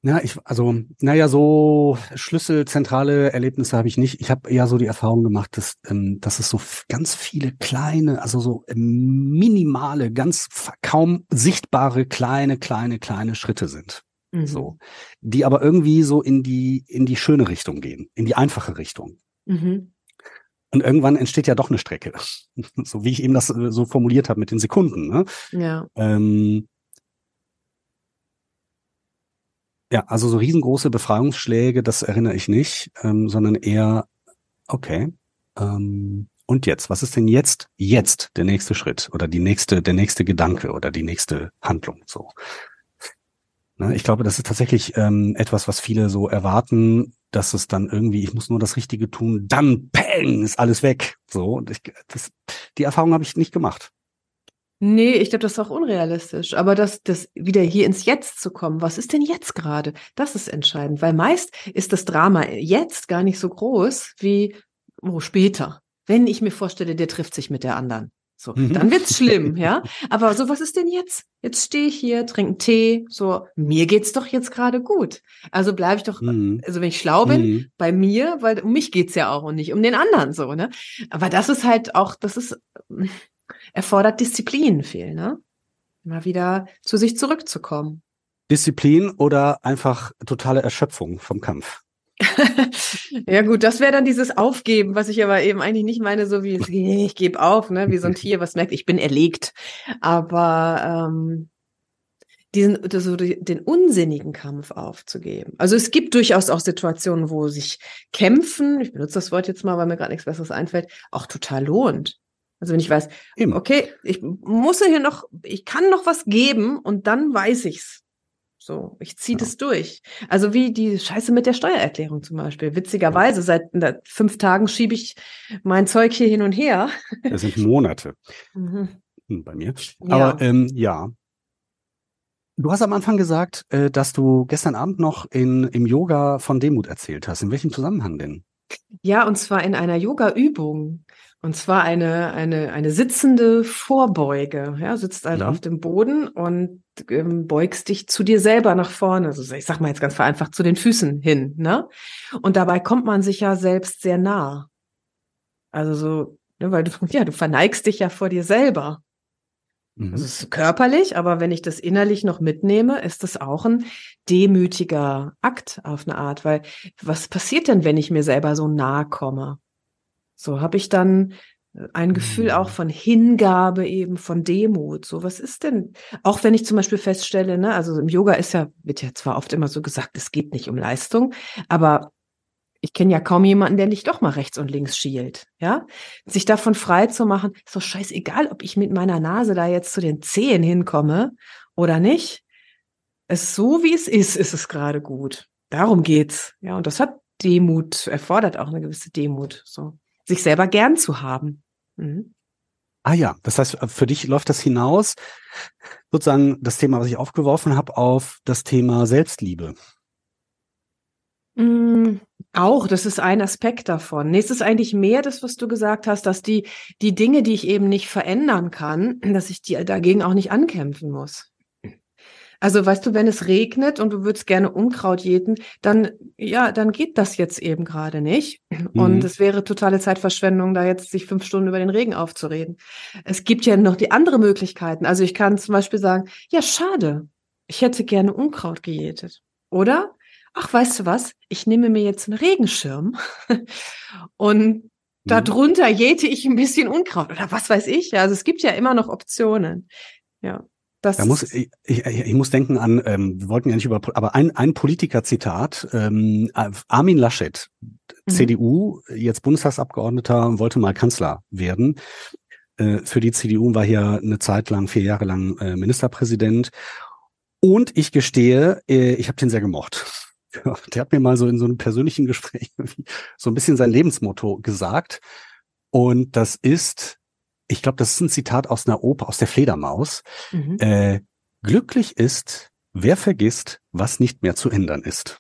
Ja, ich, also, naja, so schlüsselzentrale Erlebnisse habe ich nicht. Ich habe eher so die Erfahrung gemacht, dass, ähm, dass es so ganz viele kleine, also so minimale, ganz kaum sichtbare kleine, kleine, kleine Schritte sind. Mhm. So, die aber irgendwie so in die, in die schöne Richtung gehen, in die einfache Richtung. Mhm. Und irgendwann entsteht ja doch eine Strecke. so wie ich eben das äh, so formuliert habe mit den Sekunden. Ne? Ja. Ähm, Ja, also so riesengroße Befreiungsschläge, das erinnere ich nicht, ähm, sondern eher, okay, ähm, und jetzt? Was ist denn jetzt, jetzt der nächste Schritt oder die nächste, der nächste Gedanke oder die nächste Handlung? So. Ne, ich glaube, das ist tatsächlich ähm, etwas, was viele so erwarten, dass es dann irgendwie, ich muss nur das Richtige tun, dann peng, ist alles weg. So, und ich, das, die Erfahrung habe ich nicht gemacht. Nee, ich glaube, das ist auch unrealistisch. Aber das, das wieder hier ins Jetzt zu kommen, was ist denn jetzt gerade? Das ist entscheidend, weil meist ist das Drama jetzt gar nicht so groß wie oh, später. Wenn ich mir vorstelle, der trifft sich mit der anderen. So, mhm. dann wird's schlimm, ja. Aber so, was ist denn jetzt? Jetzt stehe ich hier, trinke einen Tee, so, mir geht's doch jetzt gerade gut. Also bleibe ich doch, mhm. also wenn ich schlau bin, mhm. bei mir, weil um mich geht's ja auch und nicht um den anderen, so, ne? Aber das ist halt auch, das ist, erfordert Disziplin viel, ne? Mal wieder zu sich zurückzukommen. Disziplin oder einfach totale Erschöpfung vom Kampf? ja gut, das wäre dann dieses Aufgeben, was ich aber eben eigentlich nicht meine, so wie ich gebe auf, ne, wie so ein Tier, was merkt, ich bin erlegt. Aber ähm, diesen, so den unsinnigen Kampf aufzugeben. Also es gibt durchaus auch Situationen, wo sich Kämpfen, ich benutze das Wort jetzt mal, weil mir gerade nichts Besseres einfällt, auch total lohnt. Also wenn ich weiß, Eben. okay, ich muss hier noch, ich kann noch was geben und dann weiß ich's. So, ich ziehe ja. das durch. Also wie die Scheiße mit der Steuererklärung zum Beispiel. Witzigerweise, seit fünf Tagen schiebe ich mein Zeug hier hin und her. Das sind Monate mhm. Hm, bei mir. Aber ja. Ähm, ja. Du hast am Anfang gesagt, äh, dass du gestern Abend noch in, im Yoga von Demut erzählt hast. In welchem Zusammenhang denn? Ja, und zwar in einer Yoga-Übung. Und zwar eine, eine, eine sitzende Vorbeuge. Ja, sitzt halt mhm. auf dem Boden und ähm, beugst dich zu dir selber nach vorne. Also ich sag mal jetzt ganz vereinfacht zu den Füßen hin. Ne? Und dabei kommt man sich ja selbst sehr nah. Also so, ne, weil du, ja, du verneigst dich ja vor dir selber. Mhm. Also es ist körperlich, aber wenn ich das innerlich noch mitnehme, ist das auch ein demütiger Akt auf eine Art. Weil was passiert denn, wenn ich mir selber so nahe komme? So habe ich dann äh, ein Gefühl auch mhm. von Hingabe eben, von Demut. So, was ist denn, auch wenn ich zum Beispiel feststelle, ne, also im Yoga ist ja, wird ja zwar oft immer so gesagt, es geht nicht um Leistung, aber ich kenne ja kaum jemanden, der nicht doch mal rechts und links schielt, ja? Sich davon frei zu machen, ist doch scheißegal, ob ich mit meiner Nase da jetzt zu den Zehen hinkomme oder nicht. Es so wie es ist, ist es gerade gut. Darum geht's. Ja, und das hat Demut, erfordert auch eine gewisse Demut, so sich selber gern zu haben. Mhm. Ah ja, das heißt, für dich läuft das hinaus, sozusagen das Thema, was ich aufgeworfen habe, auf das Thema Selbstliebe. Mm, auch, das ist ein Aspekt davon. Nee, es ist eigentlich mehr das, was du gesagt hast, dass die, die Dinge, die ich eben nicht verändern kann, dass ich die dagegen auch nicht ankämpfen muss. Also weißt du, wenn es regnet und du würdest gerne Unkraut jäten, dann ja, dann geht das jetzt eben gerade nicht. Und mhm. es wäre totale Zeitverschwendung, da jetzt sich fünf Stunden über den Regen aufzureden. Es gibt ja noch die andere Möglichkeiten. Also ich kann zum Beispiel sagen, ja, schade, ich hätte gerne Unkraut gejätet. Oder? Ach, weißt du was, ich nehme mir jetzt einen Regenschirm und Mhm. darunter jäte ich ein bisschen Unkraut oder was weiß ich. Ja, Also es gibt ja immer noch Optionen. Ja, das Da muss, ich, ich, ich muss denken an, ähm, wir wollten ja nicht über, aber ein, ein Politiker-Zitat, ähm, Armin Laschet, Mhm. CDU, jetzt Bundestagsabgeordneter, wollte mal Kanzler werden. Äh, für die CDU war hier eine Zeit lang, vier Jahre lang äh, Ministerpräsident. Und ich gestehe, äh, ich habe den sehr gemocht. Der hat mir mal so in so einem persönlichen Gespräch so ein bisschen sein Lebensmotto gesagt. Und das ist, ich glaube, das ist ein Zitat aus einer Oper, aus der Fledermaus. Mhm. Äh, glücklich ist, wer vergisst, was nicht mehr zu ändern ist.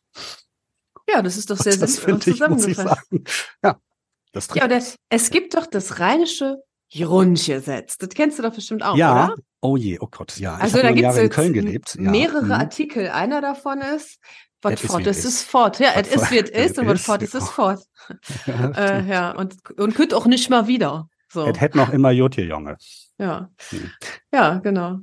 Ja, das ist doch sehr ich zusammengefasst. Ja, das Ja, oder es gibt doch das rheinische Grundgesetz. Das kennst du doch bestimmt auch, ja. oder? Oh je, oh Gott, ja. Also ich da gibt es Köln gelebt. Ja. mehrere Mhm. Artikel. Einer davon ist, was Et is, fort et ist, is. ist fort. Ja, ist, fort- wie es ist et und was is, fort ist, ist fort. Ja, Äh, ja, und, und könnt auch nicht mal wieder. So. Es hätte noch immer Jotje Junge. Ja. Hm. Ja, genau.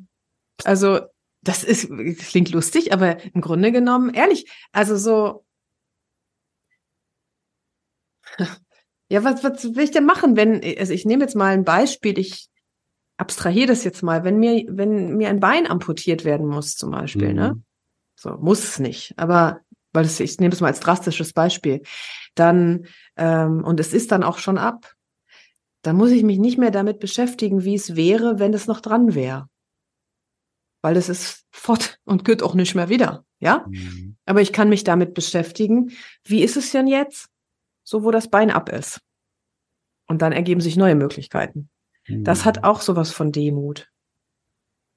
Also, das ist, klingt lustig, aber im Grunde genommen, ehrlich, also so, ja, was, was will ich denn machen, wenn, also ich nehme jetzt mal ein Beispiel, ich abstrahiere das jetzt mal, wenn mir, wenn mir ein Bein amputiert werden muss, zum Beispiel, ne? Mhm. So, muss es nicht, aber, weil es, ich nehme es mal als drastisches Beispiel, dann, ähm, und es ist dann auch schon ab, dann muss ich mich nicht mehr damit beschäftigen, wie es wäre, wenn es noch dran wäre. Weil es ist fort und geht auch nicht mehr wieder, ja? Mhm. Aber ich kann mich damit beschäftigen, wie ist es denn jetzt, so wo das Bein ab ist? Und dann ergeben sich neue Möglichkeiten. Das Mhm. hat auch sowas von Demut.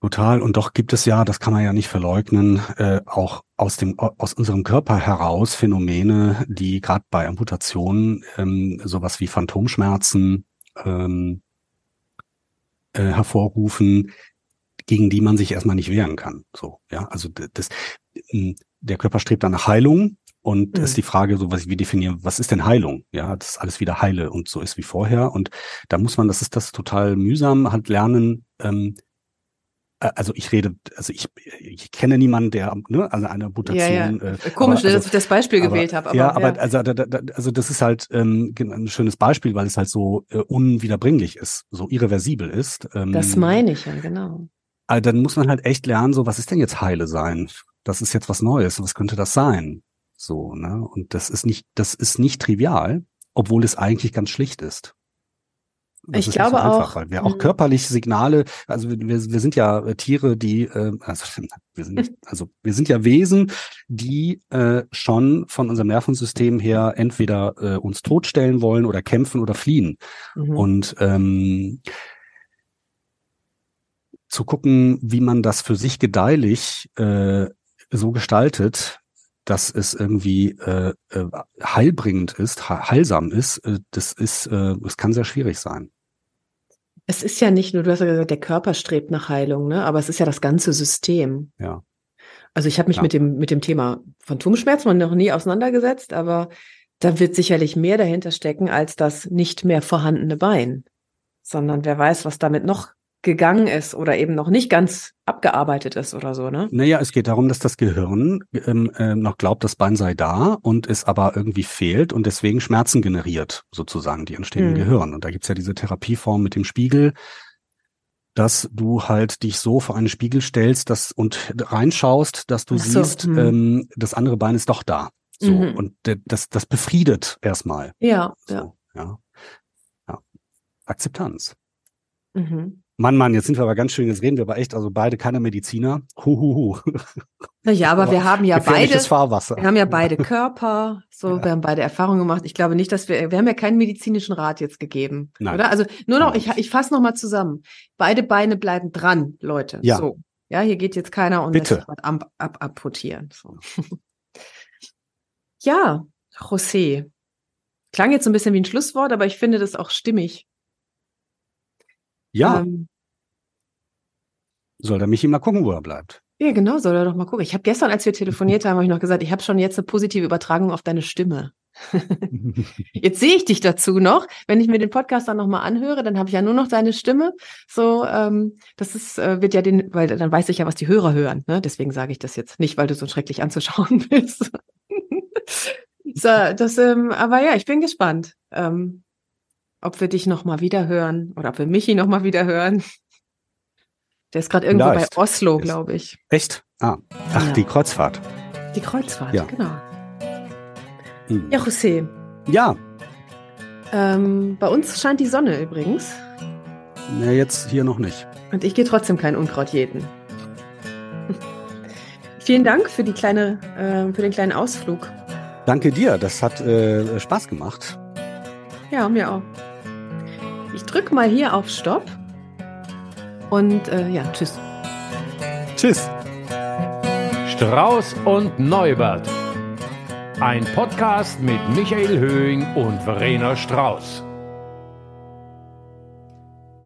Total. Und doch gibt es ja, das kann man ja nicht verleugnen, äh, auch aus dem aus unserem Körper heraus Phänomene, die gerade bei Amputationen ähm, sowas wie Phantomschmerzen ähm, äh, hervorrufen, gegen die man sich erstmal nicht wehren kann. So, ja, also das, m, der Körper strebt dann nach Heilung und Mhm. ist die Frage, so was wir definieren, was ist denn Heilung? Ja, dass alles wieder heile und so ist wie vorher. Und da muss man, das ist das total mühsam, halt lernen. Ähm, äh, also ich rede, also ich, ich kenne niemanden, der ne, also eine Amputation. Äh, Komisch, aber, also, dass ich das Beispiel aber- gewählt habe. Aber, ja, aber also, da, da, also das ist halt ähm, ein schönes Beispiel, weil es halt so äh, unwiederbringlich ist, so irreversibel ist. Ähm, das meine ich ja, genau. also dann muss man halt echt lernen, so was ist denn jetzt heile sein? Das ist jetzt was Neues, was könnte das sein? So, ne? Und das ist nicht, das ist nicht trivial, obwohl es eigentlich ganz schlicht ist. Das Ich ist glaube nicht so einfach, auch, weil wir auch mh. körperlich Signale, also wir, wir sind ja äh, Tiere, die, äh, also wir sind, also wir sind ja Wesen, die äh, schon von unserem Nervensystem her entweder äh, uns totstellen wollen oder kämpfen oder fliehen. Mhm. Und ähm, zu gucken, wie man das für sich gedeihlich äh, so gestaltet, dass es irgendwie äh, äh, heilbringend ist, he- heilsam ist, äh, das ist, äh, es kann sehr schwierig sein. Es ist ja nicht nur, du hast ja gesagt, der Körper strebt nach Heilung, ne? Aber es ist ja das ganze System. Ja. Also ich habe mich Ja. mit dem mit dem Thema Phantomschmerzen noch nie auseinandergesetzt, aber da wird sicherlich mehr dahinter stecken als das nicht mehr vorhandene Bein, sondern wer weiß, was damit noch gegangen ist oder eben noch nicht ganz abgearbeitet ist oder so, ne? Naja, es geht darum, dass das Gehirn ähm, äh, noch glaubt, das Bein sei da und es aber irgendwie fehlt und deswegen Schmerzen generiert, sozusagen, die entstehen im Mhm. Gehirn. Und da gibt's ja diese Therapieform mit dem Spiegel, dass du halt dich so vor einen Spiegel stellst dass, und reinschaust, dass du so, siehst, mhm. ähm, das andere Bein ist doch da. So. Mhm. Und das, das befriedet erstmal. Ja, So, ja. ja. ja. Akzeptanz. Mhm. Mann, Mann, jetzt sind wir aber ganz schön, jetzt reden wir aber echt, also beide keine Mediziner. Huhuhu. Naja, aber, Aber wir haben ja beide, Fahrwasser. wir haben ja beide Körper, so, Ja. wir haben beide Erfahrungen gemacht. Ich glaube nicht, dass wir, wir haben ja keinen medizinischen Rat jetzt gegeben, Nein. oder? Also nur noch, Nein. ich, ich fasse noch mal zusammen. Beide Beine bleiben dran, Leute. Ja. So. Ja, hier geht jetzt keiner und Bitte. lässt sich was ab, ab. So. ja, José. Klang jetzt so ein bisschen wie ein Schlusswort, aber ich finde das auch stimmig. Ja, Ähm, soll der Michi mal gucken, wo er bleibt. ja, genau, soll er doch mal gucken. Ich habe gestern, als wir telefoniert haben, habe ich noch gesagt, ich habe schon jetzt eine positive Übertragung auf deine Stimme. Jetzt sehe ich dich dazu noch. Wenn ich mir den Podcast dann nochmal anhöre, dann habe ich ja nur noch deine Stimme. So, ähm, das ist, äh, wird ja den, weil dann weiß ich ja, was die Hörer hören. Ne? Deswegen sage ich das jetzt nicht, weil du so schrecklich anzuschauen bist. so, das, ähm, aber ja, ich bin gespannt, ähm, ob wir dich noch mal wieder hören oder ob wir Michi noch mal wieder hören. Der ist gerade irgendwo bei Oslo, glaube ich. Echt? Ah. Ach, Ja. die Kreuzfahrt. Die Kreuzfahrt, Ja. genau. Hm. Ja, José, Ja, ähm, bei uns scheint die Sonne übrigens. na, jetzt hier noch nicht. Und ich gehe trotzdem kein Unkraut jeden. Vielen Dank für die kleine, äh, für den kleinen Ausflug. Danke dir, das hat äh, Spaß gemacht. Ja, mir auch. Ich drücke mal hier auf Stopp. Und äh, ja, tschüss. Tschüss. Strauß und Neubert. Ein Podcast mit Michael Höhing und Verena Strauß.